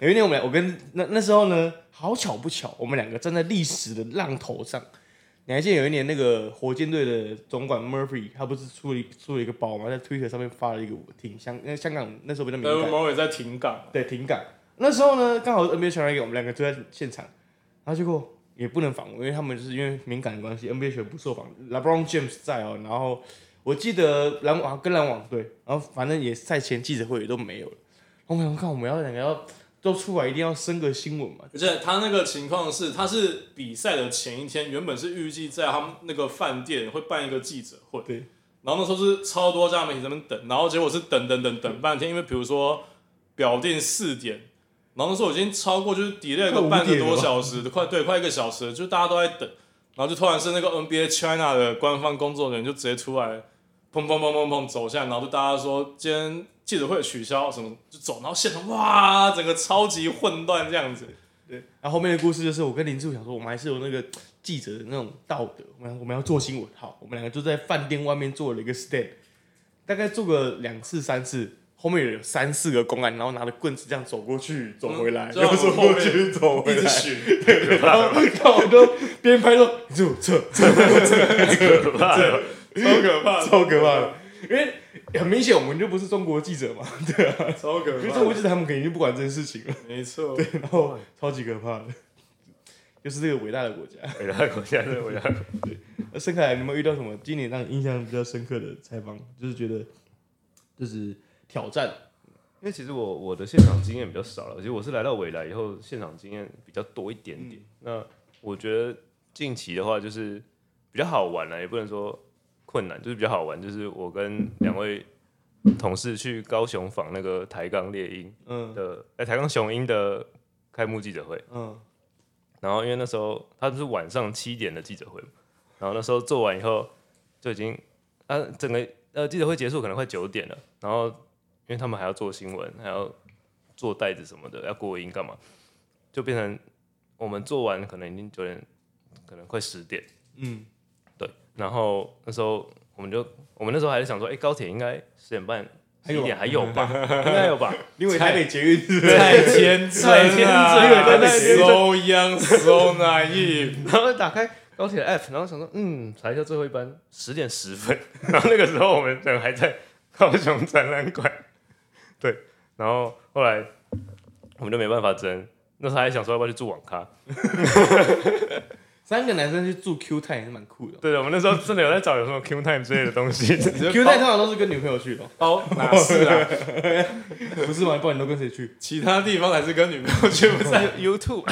有一年我们俩，我跟那那时候呢，好巧不巧，我们两个站在历史的浪头上。你还记得有一年那个火箭队的总管 Murphy，他不是出了出了一个包吗？在 Twitter 上面发了一个挺香，因为香港那时候比较敏感，Murphy 在停港，对停港。那时候呢，刚好 NBA China Game，我们两个就在现场，然后结果。也不能访问，因为他们就是因为敏感的关系，NBA 选不受访。LeBron James 在哦，然后我记得篮网跟篮网队，然后反正也赛前记者会也都没有了。我们看我们要两个要都出来，一定要升个新闻嘛。而且他那个情况是，他是比赛的前一天，原本是预计在他们那个饭店会办一个记者会，对。然后那时候是超多家媒体在那边等，然后结果是等等等等半天，因为比如说表定四点。然后那时候已经超过，就是 delay 个半个多小时，快对，快一个小时，就大家都在等。然后就突然是那个 NBA China 的官方工作人员就直接出来，砰砰砰砰砰走下来，然后就大家说今天记者会取消什么，就走。然后现场哇，整个超级混乱这样子。对，然后后面的故事就是我跟林志武想说，我们还是有那个记者的那种道德，我们我们要做新闻。好，我们两个就在饭店外面做了一个 stand，大概做个两次三次。后面有三四个公安，然后拿着棍子这样走过去，走回来，又走过去，走回来，对，然后看我都边拍说，就撤撤撤撤，超可怕，超可怕的，因为很明显我们就不是中国记者嘛，对啊，超可怕，因为中国记者他们肯定就不管这件事情了，没错，对，然后超级可怕的，就是这个伟大的国家，伟大的国家，对，伟大，对。那盛凯，你有没有遇到什么今年让你印象比较深刻的采访？就是觉得，就是。挑战，因为其实我我的现场经验比较少了，其实我是来到未来以后，现场经验比较多一点点。那我觉得近期的话，就是比较好玩了，也不能说困难，就是比较好玩。就是我跟两位同事去高雄访那个台钢猎鹰的，哎，台钢雄鹰的开幕记者会。嗯，然后因为那时候他是晚上七点的记者会，然后那时候做完以后就已经啊，整个呃记者会结束可能快九点了，然后。因为他们还要做新闻，还要做袋子什么的，要过音干嘛？就变成我们做完可能已经九点，可能快十点。嗯，对。然后那时候我们就，我们那时候还是想说，哎，高铁应该十点半、十一点还有吧？应该有吧？因为台北捷运太天真，太天真，因为台北捷运 so young so naive。然后打开高铁的 app，然后想说，嗯，查一下最后一班十点十分。然后那个时候我们人还在高雄展览馆。对，然后后来我们就没办法争，那时候还想说要不要去住网咖，三个男生去住 Q Time 也是蛮酷的。对的，我们那时候真的有在找有什么 Q Time 之类的东西。Q Time 通常都是跟女朋友去的。哦，哪是啊？不是吗？不然你都跟谁去？其他地方还是跟女朋友去，不是 YouTube。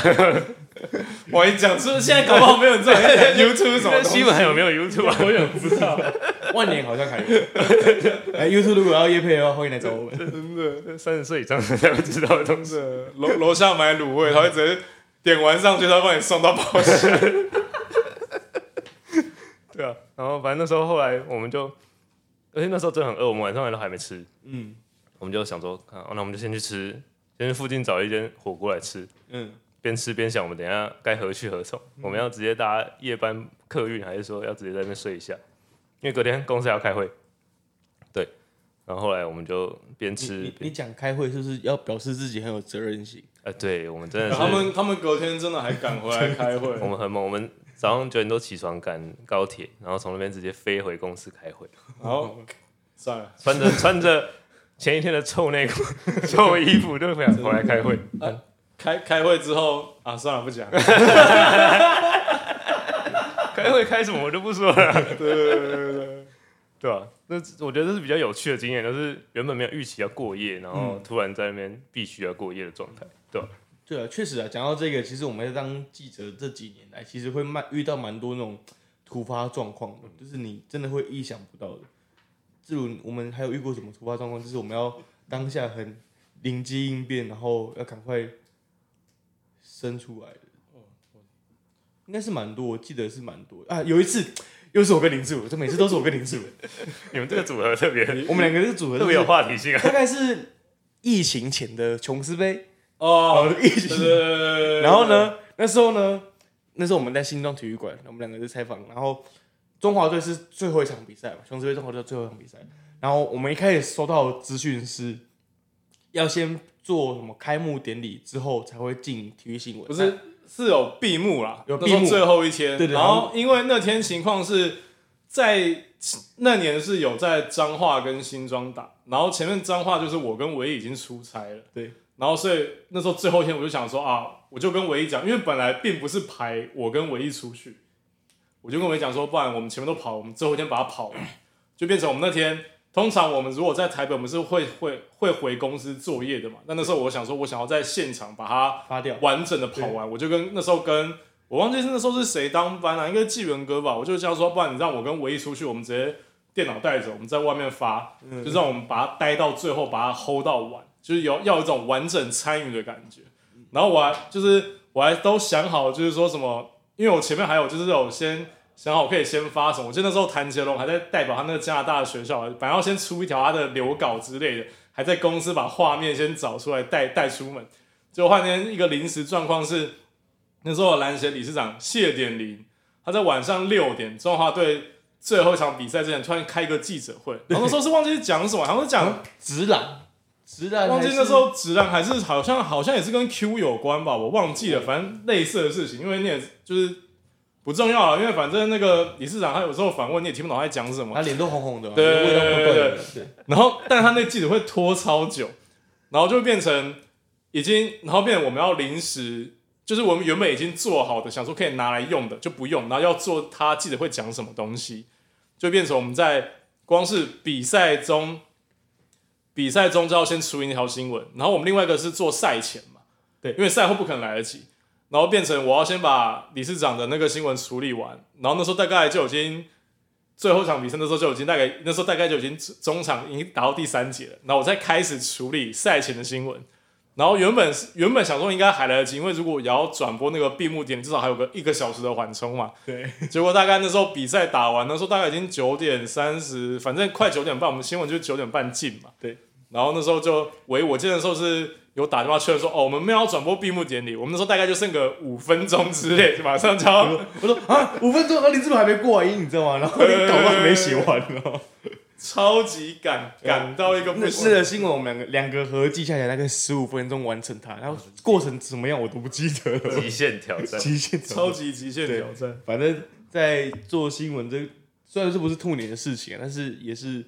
我一讲，是不是现在搞不好没有人知道 YouTube 是什么？新闻还有没有 YouTube 啊？我也不知道。万年好像还有。哎，YouTube 如果要约配的话，欢迎来找我们。真的，三十岁以上才会知道的东西。楼楼下买卤味，他会直接点完上去，他帮你送到包厢。对啊，然后反正那时候后来我们就，而且那时候真的很饿，我们晚上都还没吃。嗯，我们就想说，那我们就先去吃，先去附近找一间火锅来吃。嗯。边吃边想，我们等一下该何去何从？我们要直接搭夜班客运，还是说要直接在那边睡一下？因为隔天公司还要开会。对，然后后来我们就边吃你你讲开会是不是要表示自己很有责任心？呃，对我们真的是他们他们隔天真的还赶回来开会，我们很猛，我们早上九点多起床赶高铁，然后从那边直接飞回公司开会，然后算了，穿着穿着前一天的臭内裤、臭衣服就回来回来开会。开开会之后啊，算了不讲，开会开什么我就不说了，对对对对对，对吧、那我觉得这是比较有趣的经验，就是原本没有预期要过夜，然后突然在那边必须要过夜的状态，对吧、对啊，确实啊，讲到这个，其实我们在当记者这几年来，其实会蛮遇到蛮多那种突发状况的，就是你真的会意想不到的。例如，我们还有遇过什么突发状况，就是我们要当下很灵机应变，然后要赶快生出来的。应该是蛮多，我记得是蛮多啊。有一次，又是我跟林志伟，这每次都是我跟林志伟，你们这个组合特别我们两个这个组合特别有话题性啊。大概是疫情前的琼斯杯，哦，哦，疫情。然后？呢，那时候呢，那时候我们在新庄体育馆，我们两个在采访，然后中华队是最后一场比赛嘛，琼斯杯中华队最后一场比赛，然后我们一开始收到资讯是，要先做什么开幕典礼之后才会进体育新闻，不是是有闭幕啦，有闭幕。那时候最后一天，对对然后因为那天情况是在那年是有在彰化跟新庄打，然后前面彰化就是我跟唯一已经出差了，对，然后所以那时候最后一天我就想说啊，我就跟唯一讲，因为本来并不是排我跟唯一出去，我就跟唯一讲说，不然我们前面都跑，我们最后一天把它跑完，就变成我们那天。通常我们如果在台北，我们是会会会回公司作业的嘛。那那时候我想说，我想要在现场把它发掉，完整的跑完，我就跟那时候跟我忘记是那时候是谁当班啊，应该纪元哥吧，我就这样说，不然你让我跟唯一出去，我们直接电脑带着，我们在外面发，就让我们把它待到最后，把它 hold 到完，就是有要有一种完整参与的感觉。然后我还就是我还都想好，就是说什么，因为我前面还有就是有先想好我可以先发什么，我记得那时候谭杰龙还在代表他那个加拿大的学校，本来要先出一条他的留稿之类的，还在公司把画面先找出来带带出门。结果换天一个临时状况是，那时候篮协理事长谢点林，他在晚上六点中华队最后一场比赛之前突然开一个记者会，然后那时候是忘记讲什么，好像是讲直男，直男，忘记那时候直男还是好像好像也是跟 Q 有关吧，我忘记了，反正类似的事情，因为你也就是不重要了，因为反正那个理事长他有时候反问你也听不懂他在讲什么，他脸都红红的对，对味道怪怪的，对，然后，但他那记者会拖超久，然后就变成已经，然后变成我们要临时，就是我们原本已经做好的，想说可以拿来用的就不用，然后要做他记者会讲什么东西，就变成我们在光是比赛中，比赛中就要先出一条新闻，然后我们另外一个是做赛前嘛，对。因为赛后不可能来得及，然后变成我要先把理事长的那个新闻处理完，然后那时候大概就已经。最后一场比赛那时候就已经大概那时候大概就已经中场已经打到第三节了，然后我再开始处理赛前的新闻，然后原本是原本想说应该还来得及，因为如果也要转播那个闭幕典礼，至少还有个一个小时的缓冲嘛。对，结果大概那时候比赛打完，那时候大概已经九点三十，反正快九点半，我们新闻就九点半进嘛。对，然后那时候就喂，我记得那时候是有打电话确认说，哦，我们没有要转播闭幕典礼，我们那时候大概就剩个五分钟之类，就马上就要我说啊，五分钟，然后林志伟还没过完音，你知道吗？然后你稿都还没写完哦。超级赶赶到一个不行。个新闻我们两个两个合计下来大概十五分钟完成它，然后过程怎么样我都不记得了。极限挑战，极限超级极限挑战，反正，在做新闻这虽然这不是兔年的事情啊，但是也是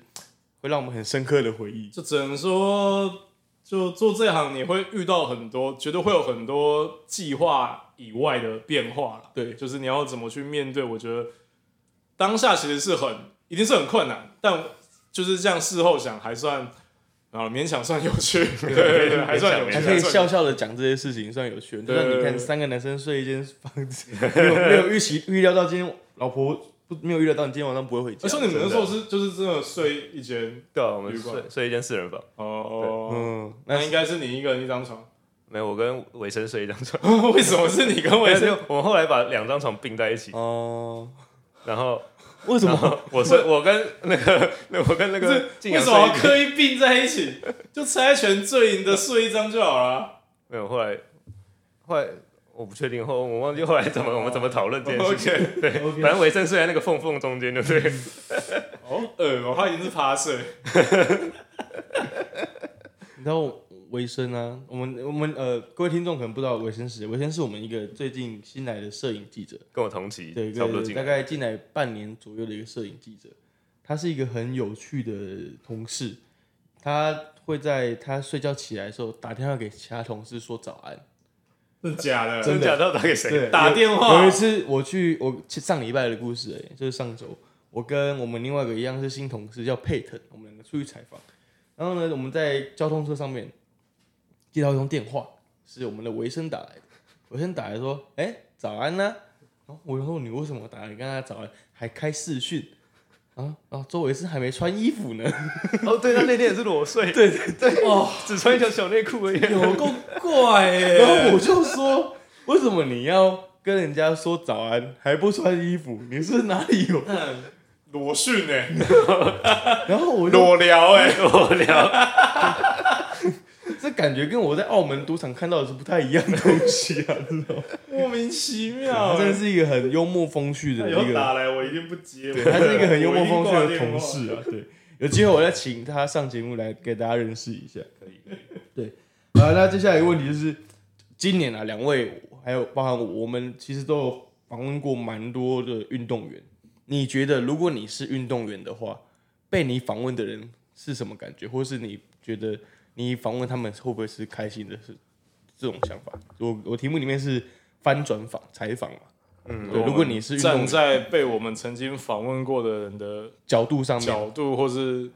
会让我们很深刻的回忆。就只能说，就做这行你会遇到很多，绝对会有很多计划以外的变化啦。对就是你要怎么去面对，我觉得当下其实是很，一定是很困难，但就是这样事后想还算。啊，勉强算有趣，对对 对，还算有趣，还可以笑笑的讲这些事情，算有趣对你看，三个男生睡一间房子，没有没有预期预料到今天老婆不没有预料到你今天晚上不会回家。而且你们那时候是就是真的睡一间对啊，我们睡睡一间四人房，哦，嗯，那那应该是你一个人一张床，没有我跟维生睡一张床，为什么是你跟我 没也是有，我们后来把两张床并在一起，哦，然后为什么？我睡 我跟那个那我跟那个为什么刻意并在一起？就猜拳最赢的睡一张就好了。没有，后来后来我不确定后，我忘记后来怎么我们怎么讨论这件事情。OK，对，反正维生素在那个缝缝中间，对不对？好恶哦，他已经是趴睡。你知道维生啊，我们我们呃，各位听众可能不知道维生是谁，维生是我们一个最近新来的摄影记者，跟我同期，对，差不多。大概进来半年左右的一个摄影记者，他是一个很有趣的同事，他会在他睡觉起来的时候打电话给其他同事说早安。真的假的？真的假的？要打给谁？打电话有一次我去，我上礼拜的故事哎，就是上周，我跟我们另外一个一样是新同事叫佩腾，我们两个出去采访，然后呢，我们在交通车上面接到一通电话，是我们的维生打来的，维生打来说，哎、早安呢、然后我就说你为什么打来？你跟他早安，还开视讯。啊，啊周围是还没穿衣服呢，哦，对，他那天也是裸睡，对对对，哦，只穿一条小内裤而已。有够怪耶！然后我就说，为什么你要跟人家说早安还不穿衣服？你是哪里有？裸训呢，然后我就裸聊哎，裸聊，这感觉跟我在澳门赌场看到的是不太一样的东西啊？莫名其妙 真的是一个很幽默风趣的一个，有打来，我一定不接。对，他是一个很幽默风趣的同事啊。对，有机会我再请他上节目来给大家认识一下。可以。对，啊，那接下来一个问题就是，今年啊，两位还有包含我，我们其实都有访问过蛮多的运动员。你觉得，如果你是运动员的话，被你访问的人是什么感觉，或是你觉得你访问他们会不会是开心的？是这种想法？我我题目里面是翻转访采访嘛，嗯，对，如果你是站在被我们曾经访问过的人的角度上面角度，或是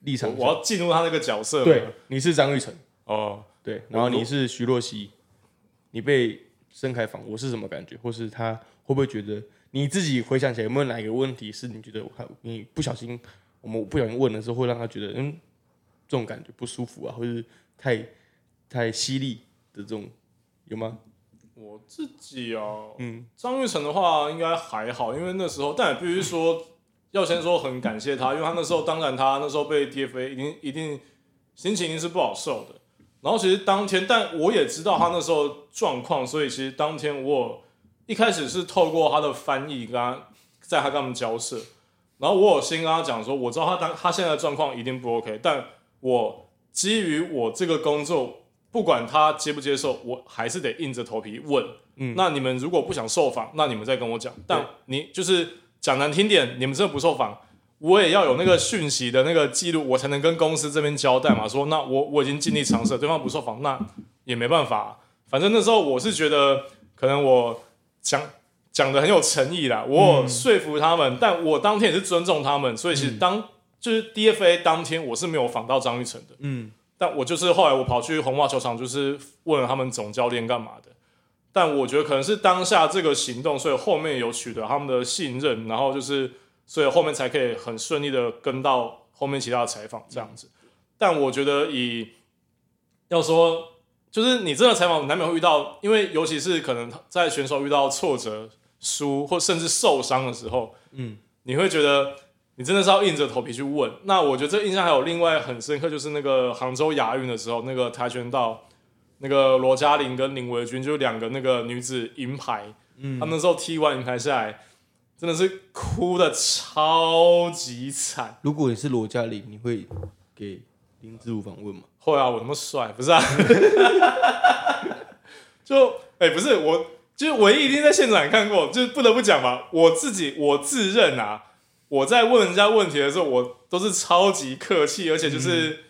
立场上，我要进入他那个角色。对，你是张玉成，哦，对，然后你是徐若曦，你被申凯访，我是什么感觉？或是他会不会觉得你自己回想起来有没有哪一个问题是你觉得我看你不小心我们不小心问的时候，会让他觉得嗯这种感觉不舒服啊，或是太太犀利的这种有吗？我自己哦，嗯，张玉成的话应该还好，因为那时候，但也必须说，要先说很感谢他，因为他那时候，当然他那时候被 DFA 一定一定心情一定是不好受的。然后其实当天，但我也知道他那时候状况，所以其实当天我一开始是透过他的翻译跟他在他跟他们交涉，然后我有先跟他讲说，我知道他当他现在的状况一定不 OK，但我基于我这个工作，不管他接不接受，我还是得硬着头皮问。嗯，那你们如果不想受访，那你们再跟我讲。但你就是讲难听点，你们真的不受访，我也要有那个讯息的那个记录，我才能跟公司这边交代嘛。说那我我已经尽力尝试了，对方不受访，那也没办法。反正那时候我是觉得，可能我讲讲的很有诚意啦，我有说服他们，但我当天也是尊重他们，所以其实当、就是 DFA 当天我是没有访到张玉成的，嗯，但我就是后来我跑去红袜球场，就是问了他们总教练干嘛的。但我觉得可能是当下这个行动，所以后面有取得他们的信任，然后就是所以后面才可以很顺利的跟到后面其他的采访这样子。但我觉得以要说，就是你真的采访难免会遇到，因为尤其是可能在选手遇到挫折、输或甚至受伤的时候，嗯，你会觉得你真的是要硬着头皮去问。那我觉得这印象还有另外很深刻，就是那个杭州亚运的时候，那个跆拳道，那个罗嘉玲跟林维君就两个那个女子银牌，嗯，他们那时候踢完银牌下来，真的是哭的超级惨。如果你是罗嘉玲，你会给林志儒访问吗？会啊，我那么帅，不是啊？就哎、不是我，就是唯一一定在现场看过，就是不得不讲嘛。我自己我自认啊，我在问人家问题的时候，我都是超级客气，而且就是，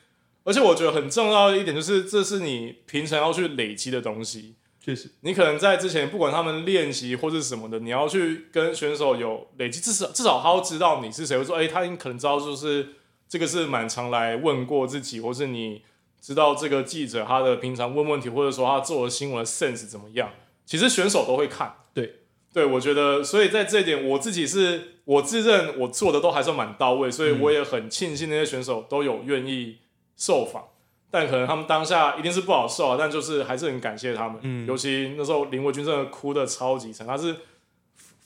而且我觉得很重要的一点就是，这是你平常要去累积的东西。确实，你可能在之前不管他们练习或是什么的，你要去跟选手有累积，至少至少他要知道你是谁，会说，哎、他可能知道就是这个是蛮常来问过自己，或是你知道这个记者他的平常问问题，或者说他做的新闻的 sense 怎么样，其实选手都会看。对，我觉得，所以在这一点，我自己是我自认我做的都还算蛮到位，所以我也很庆幸那些选手都有愿意受访。但可能他们当下一定是不好受啊，但就是还是很感谢他们。嗯尤其那时候林维君真的哭的超级惨，他是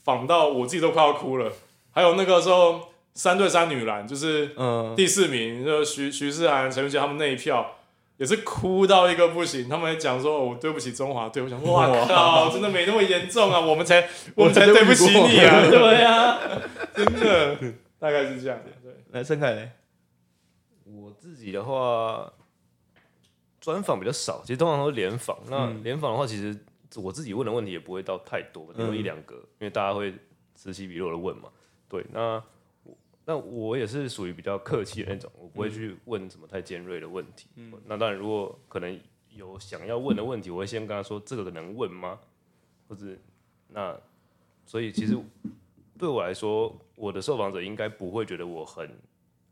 仿到我自己都快要哭了。还有那个时候三对三女篮，就是嗯，第四名，就是徐徐世涵、陈玉杰他们那一票，也是哭到一个不行。他们还讲说：“我对不起中华队。”我想，哇靠，真的没那么严重啊！我们才我们才对不起你啊！对啊，真的，大概是这样。对，来盛凯嘞，我自己的话，专访比较少，其实通常都是联访。那联访的话，其实我自己问的问题也不会到太多，只有一两个，因为大家会此起彼落的问嘛。对，那。那我也是属于比较客气的那种，我不会去问什么太尖锐的问题。嗯，那当然，如果可能有想要问的问题，我会先跟他说这个能问吗？或者那，所以其实 对我来说，我的受访者应该不会觉得我很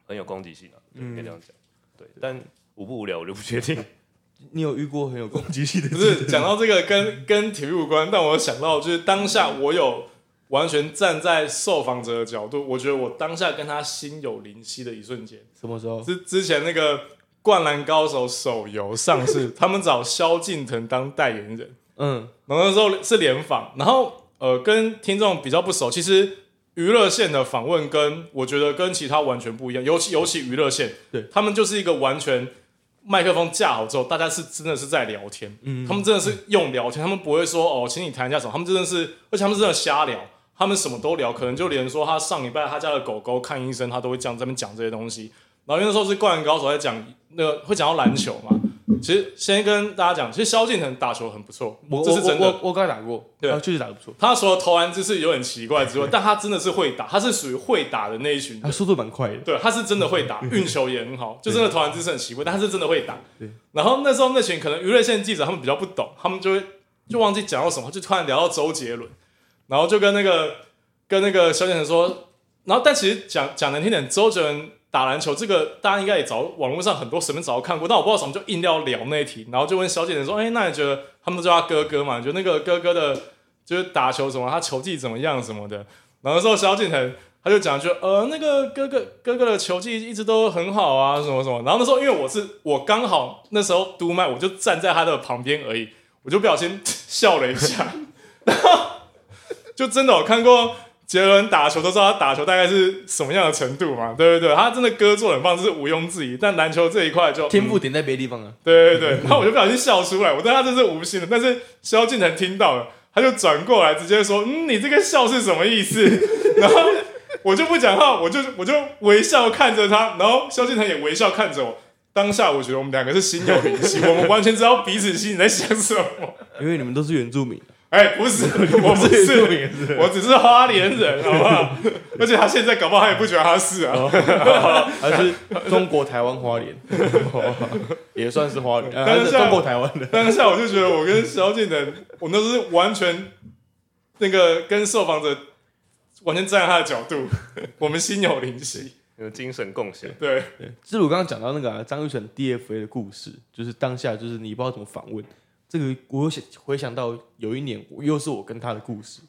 很有攻击性啊，应该这样讲。对，但无不无聊，我就不确定。你有遇过很有攻击性的？不是讲到这个跟跟体育无关，但我想到就是当下我有。完全站在受访者的角度，我觉得我当下跟他心有灵犀的一瞬间，什么时候？之之前那个《灌篮高手》手游上市，他们找萧敬腾当代言人，嗯，然后那时候是联访，然后呃，跟听众比较不熟，其实娱乐线的访问跟我觉得跟其他完全不一样，尤其尤其娱乐线，对。他们就是一个完全麦克风架好之后，大家是真的是在聊天，嗯，他们真的是用聊天，他们不会说哦，请你谈一下什么，他们真的是，而且他们真的瞎聊。他们什么都聊，可能就连说他上礼拜他家的狗狗看医生，他都会这样这边讲这些东西。然后因为那时候是灌篮高手在讲那个会讲到篮球嘛，其实先跟大家讲，其实萧敬腾打球很不错，这是真的。我我刚才打过，对，确实打的不错。他除了投篮姿势有点奇怪之外，但他真的是会打，他是属于会打的那一群。他速度蛮快的，对，他是真的会打，运球也很好，就真的投篮姿势很奇怪，但他是真的会打。对。然后那时候那群可能娱乐线记者他们比较不懂，他们就会就忘记讲到什么，就突然聊到周杰伦，然后就跟那个。跟那个萧敬腾说，然后但其实讲讲难听点，周杰伦打篮球这个大家应该也找网络上很多随便找看过，但我不知道什么就硬要聊那一题，然后就问萧敬腾说：“哎，那你觉得他们都叫他哥哥嘛？你觉得那个哥哥的，就是打球什么，他球技怎么样什么的？”然后说萧敬腾他就讲就呃，那个哥哥哥哥的球技一直都很好啊，什么什么。然后那时候因为我是我刚好那时候督麦，我就站在他的旁边而已，我就不小心 笑了一下，然 后就真的我看过。杰伦打球都知道他打球大概是什么样的程度嘛？对对对，他真的歌做很棒，这是毋庸置疑。但篮球这一块就天赋点在别的地方啊。对对对，然后 我就不小心笑出来，我对他这是无心的。但是萧敬腾听到了，他就转过来直接说：“嗯，你这个笑是什么意思？” 然后我就不讲话，我就我就微笑看着他，然后萧敬腾也微笑看着我。当下我觉得我们两个是心有灵犀，我们完全知道彼此心里在想什么。因为你们都是原住民。哎，不是，我不是，我只是花莲人，好不好？而且他现在搞不好他也不觉得他是啊，他是中国台湾花莲，也算是花莲，但是中国台湾的。当下我就觉得我跟萧敬腾，我那是完全那个跟受访者完全站在他的角度，我们心有灵犀，有精神共享。对，志鲁刚刚讲到那个张玉成 DFA 的故事，就是当下就是你不知道怎么访问。这个我想回想到有一年，又是我跟他的故事。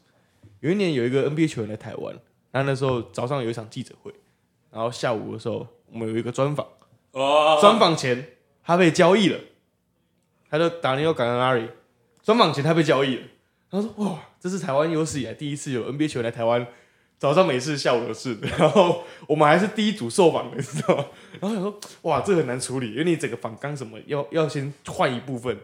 有一年有一个 NBA 球员来台湾，那那时候早上有一场记者会，然后下午的时候我们有一个专访。哦。专访前他被交易了，他就打尼奥冈纳里。专访前他被交易了，他说：“哇，这是台湾有史以来第一次有 NBA 球员来台湾，早上没事，下午有事。然后我们还是第一组受访的，你知道吗？然后想说：哇，这很难处理，因为你整个访纲什么要要先换一部分。”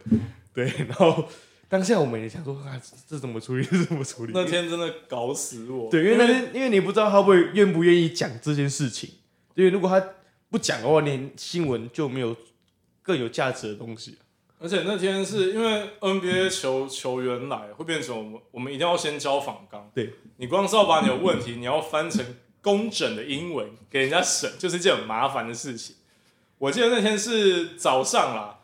对，然后当下我们也想说啊，这怎么处理？这怎么处理？那天真的搞死我。对，因为那天，因为你不知道他会愿不愿意讲这件事情。因为如果他不讲的话，连新闻就没有更有价值的东西。而且那天是因为 NBA 球球员来，会变成我们我们一定要先交访纲。对，你光是要把你的问题，你要翻成工整的英文给人家审，就是一件很麻烦的事情。我记得那天是早上啦。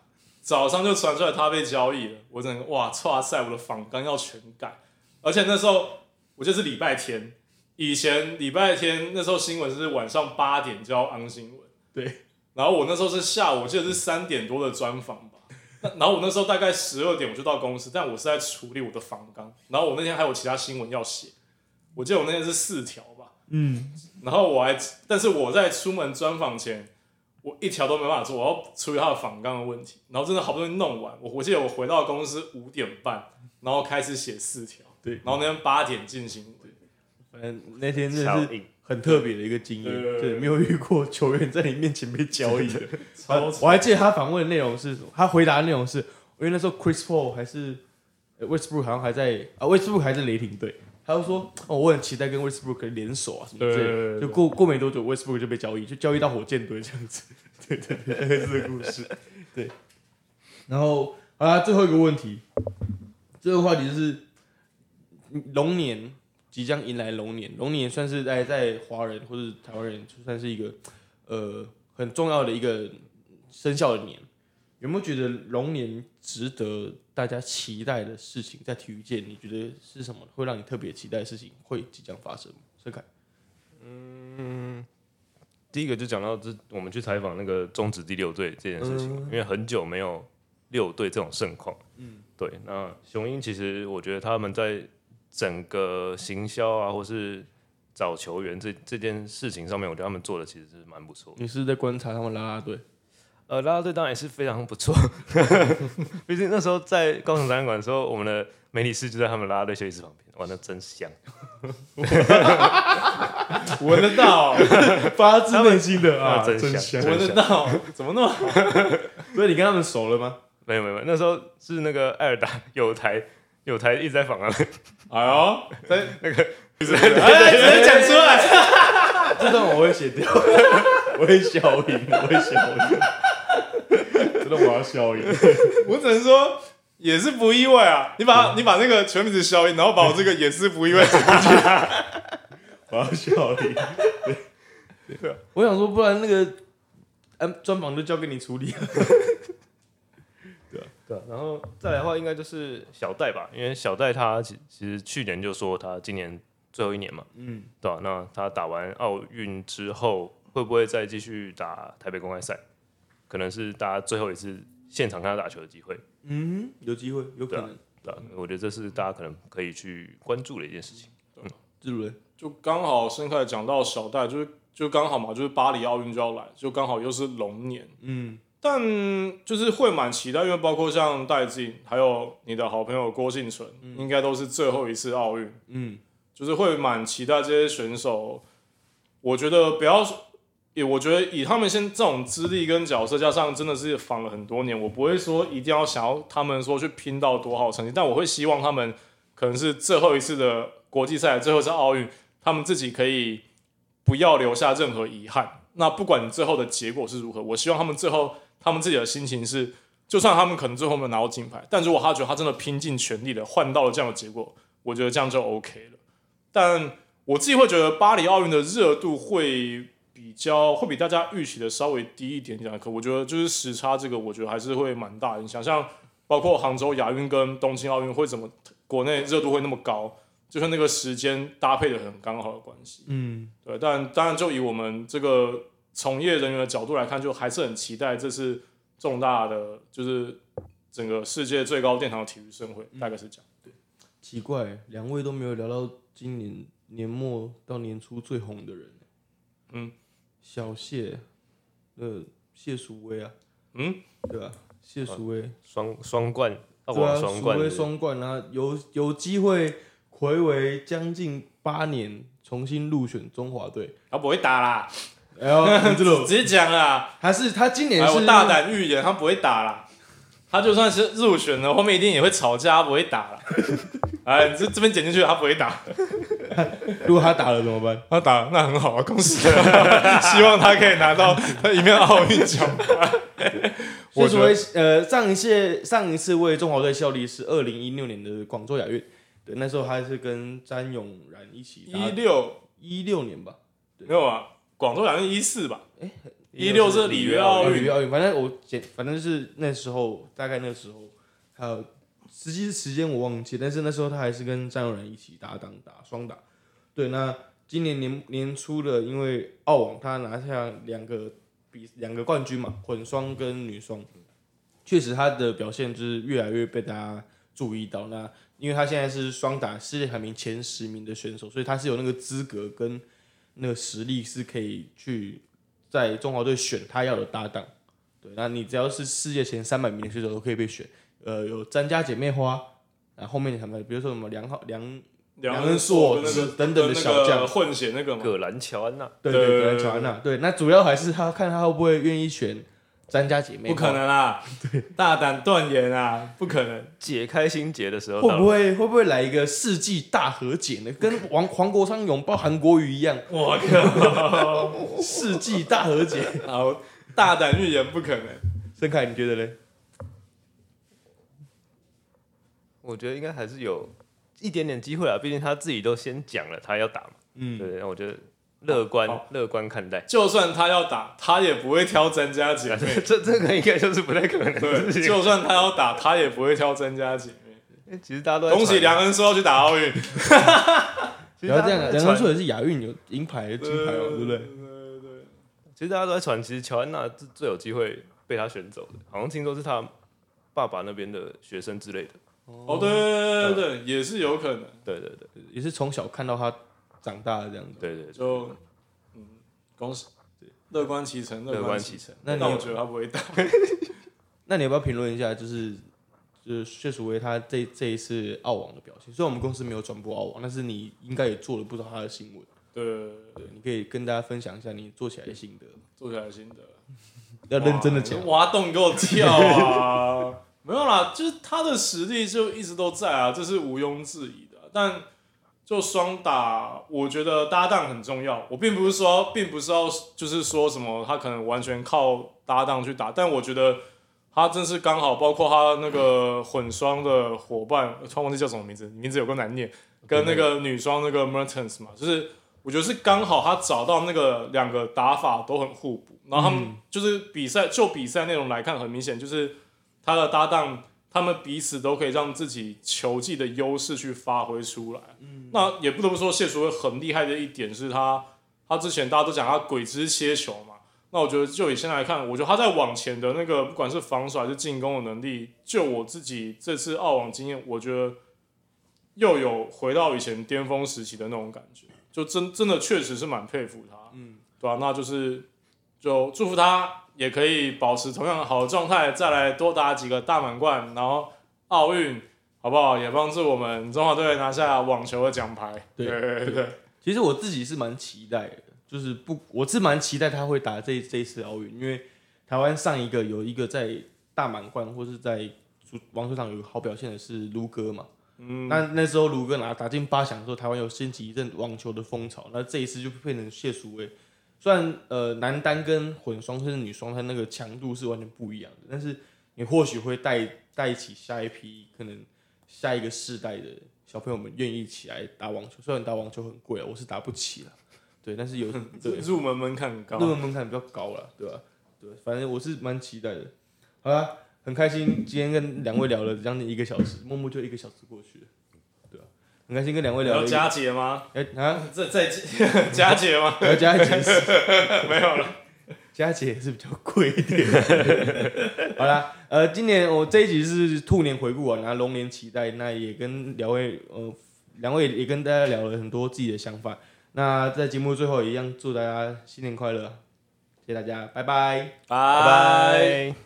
早上就传出来他被交易了，我整个哇，哇塞，我的访纲要全改，而且那时候我就是礼拜天，以前礼拜天那时候新闻是晚上八点就要安新闻，对，然后我那时候是下午，我记得是三点多的专访吧，然后我那时候大概十二点我就到公司，但我是在处理我的访纲，然后我那天还有其他新闻要写，我记得我那天是四条吧，嗯，然后我还，但是我在出门专访前。我一条都没办法做，我要处理他的访纲的问题，然后真的好不容易弄完，我我记得我回到公司五点半，然后开始写四条，对，然后那天八点进行，反正那天真的是很特别的一个经验，对对对对，没有遇过球员在你面前被交易的。超我还记得他访问的内容是什么，他回答的内容是，因为那时候 Chris Paul 还是呃 Westbrook 好像还在啊，Westbrook 还在雷霆队，他就说哦，我很期待跟 Westbrook 联手啊什么之类对对对的。对就过过没多久，Westbrook 就被交易，就交易到火箭队这样子。对 对对，大概是这个故事。对，然后好啦，最后一个问题，这个话题就是龙年即将迎来龙年，龙年算是在在华人或者台湾人就算是一个呃很重要的一个生肖的年。有没有觉得龙年值得大家期待的事情？在体育界，你觉得是什么会让你特别期待的事情会即将发生？盛凯，嗯第一个就讲到这，我们去采访那个中职第六队这件事情，因为很久没有六队这种盛况。嗯，对。那雄鹰其实我觉得他们在整个行销啊，或是找球员这这件事情上面，我觉得他们做的其实是蛮不错的。你是在观察他们拉拉队？呃，啦啦队当然也是非常不错，毕竟那时候在高雄展览馆的时候，我们的媒体室就在他们啦啦队休息室旁边，玩的真香。闻得到，发自内心的啊，真香。闻得到，怎么那么好？所以你跟他们熟了吗？没有没有，那时候是那个艾尔达有台有台一直在访啊，哎呦，在那个哎，直接讲出来，这段我会写掉，我会消音，我会消音。这段我要消音。我只能说也是不意外啊。你把你把那个全名字消音，然后把我这个也是不意外剪进去。我要笑你。对对，我想说，不然那个嗯专访就交给你处理。对啊，然后再来的话，应该就是小戴吧，因为小戴他其其实去年就说他今年最后一年嘛，嗯，对啊，那他打完奥运之后，会不会再继续打台北公开赛？可能是大家最后一次现场看他打球的机会，嗯，有机会，有可能。对啊，我觉得这是大家可能可以去关注的一件事情。志如嘞，就刚好申凯讲到小戴，就是就刚好嘛，就是巴黎奥运就要来，就刚好又是龙年，嗯，但就是会蛮期待，因为包括像戴静，还有你的好朋友郭幸存，应该都是最后一次奥运，嗯，就是会蛮期待这些选手。我觉得不要，也我觉得以他们现这种资历跟角色，加上真的是仿了很多年，我不会说一定要想要他们说去拼到多好成绩，但我会希望他们可能是最后一次的国际赛，最后一次奥运，他们自己可以不要留下任何遗憾。那不管最后的结果是如何，我希望他们最后他们自己的心情是，就算他们可能最后没有拿到金牌，但如果他觉得他真的拼尽全力的换到了这样的结果，我觉得这样就 OK 了。但我自己会觉得巴黎奥运的热度会比较会比大家预期的稍微低一点点，可我觉得就是时差这个，我觉得还是会蛮大影响。像包括杭州亚运跟东京奥运会怎么国内热度会那么高，就是那个时间搭配的很刚好的关系。嗯，对，但当然就以我们这个从业人员的角度来看，就还是很期待这次重大的就是整个世界最高殿堂的体育盛会，大概是这样。对奇怪，两位都没有聊到今年年末到年初最红的人。嗯，小谢，呃，谢淑薇啊，嗯，对啊？谢淑薇，双双冠，澳对啊，网双冠双冠啊，有有机会回违将近八年，重新入选中华队。他不会打啦，哎呦，这种 直接讲啦。还是他今年哎，是我大胆预言，他不会打啦。他就算是入选了，后面一定也会吵架，他不会打啦。哎，你这这边剪进去，他不会打。如果他打了怎么办？他打那很好啊，恭喜他！希望他可以拿到他一面奥运奖牌。我觉得谢淑薇，呃，上一次上一次为中华队效力是二零一六年的广州亚运，对，那时候他是跟詹永然一起打一六一六年吧，没有啊，广州亚运一四吧？哎一六是里约奥运哦里约，奥运，反正我简反正是那时候大概那时候，还有实际时间我忘记，但是那时候他还是跟张友然一起搭档打双打。对，那今年年年初的，因为澳网他拿下两个比两个冠军嘛，混双跟女双，确实他的表现就是越来越被大家注意到。那因为他现在是双打世界排名前十名的选手，所以他是有那个资格跟那个实力是可以去在中华队选他要的搭档。对，那你只要是世界前三百名的选手都可以被选。呃，有詹家姐妹花，然后后面什么，比如说什么梁浩梁梁恩硕跟那个等等的小将个混血那个，葛兰乔安娜，对对对，对对乔安娜，对，那主要还是他看他会不会愿意选詹家姐妹，不可，能啊，大胆断言啊，不可能。解开心结的时候会，不会会不会来一个世纪大和解呢？跟王黄国昌拥抱韩国瑜一样，我靠！世纪大和解。好，大胆预言不可能。盛凯，你觉得嘞？我觉得应该还是有一点点机会啊，毕竟他自己都先讲了他要打嘛，嗯，对，我觉得乐观好乐观看待。就算他要打，他也不会挑詹家姐啊妹。这这这个应该就是不太可能的对，事情。就算他要打，他也不会挑詹家姐妹。其实大家都在恭喜传梁恩说要去打奥运，其实然后这样，梁恩说也是亚运有银牌、金牌哦，对不对？对对。其实大家都在传，其实乔安娜是最有机会被他选走的，好像听说是他爸爸那边的学生之类的。哦，对对对对对，也是有可能。对对对也是从小看到他长大的这样子。对对，就嗯，恭喜，乐观其成，乐观其其成。那你有但我觉得他不会打。那你要不要评论一下，就是就是谢淑薇他这这一次澳网的表现？虽然我们公司没有转播澳网，但是你应该也做了不少他的新闻。对，对，你可以跟大家分享一下你做起来的心得，做起来的心得。要认真的讲哇。挖洞给我跳啊！没有啦，就是他的实力就一直都在啊，这是毋庸置疑的。但就双打，我觉得搭档很重要。我并不是说，并不是要就是说什么他可能完全靠搭档去打，但我觉得他真是刚好，包括他那个混双的伙伴，突然忘记叫什么名字，名字有个难念，跟那个女双那个 Mertens 嘛，就是我觉得是刚好他找到那个两个打法都很互补，然后他们就是比赛就比赛内容来看，很明显就是他的搭档，他们彼此都可以让自己球技的优势去发挥出来。那也不得不说谢淑薇很厉害的一点是他，他之前大家都讲他鬼之切球嘛。那我觉得就以现在来看，我觉得他在往前的那个不管是防守还是进攻的能力，就我自己这次澳网经验，我觉得又有回到以前巅峰时期的那种感觉，就真真的确实是蛮佩服他，嗯，对吧、那就是就祝福他也可以保持同样好的状态，再来多打几个大满贯，然后奥运好不好？也帮助我们中华队拿下网球的奖牌。对对对对，其实我自己是蛮期待的，就是不，我是蛮期待他会打这这一次奥运，因为台湾上一个有一个在大满贯或是在足网球场有好表现的是卢哥嘛，嗯，那那时候卢哥拿打进八强的时候，台湾有掀起一阵网球的风潮，那这一次就变成谢淑薇，虽然呃男单跟混双甚至女双，它那个强度是完全不一样的，但是你或许会带带起下一批可能下一个世代的小朋友们愿意起来打网球，虽然打网球很贵啊，我是打不起了，对，但是有对 入门门槛很高入。门门槛比较高了，对吧、对，反正我是蛮期待的。好啦，很开心今天跟两位聊了将近一个小时，默默就一个小时过去了，很开心跟两位聊。要加节吗？哎、啊，再再 加节吗？还要加一节，没有了。加节也是比较贵一点。好啦，呃，今年我这一集是兔年回顾啊，然后龙年期待，那也跟两位呃两位也跟大家聊了很多自己的想法。那在节目最后一样，祝大家新年快乐，谢谢大家，拜拜。拜拜拜。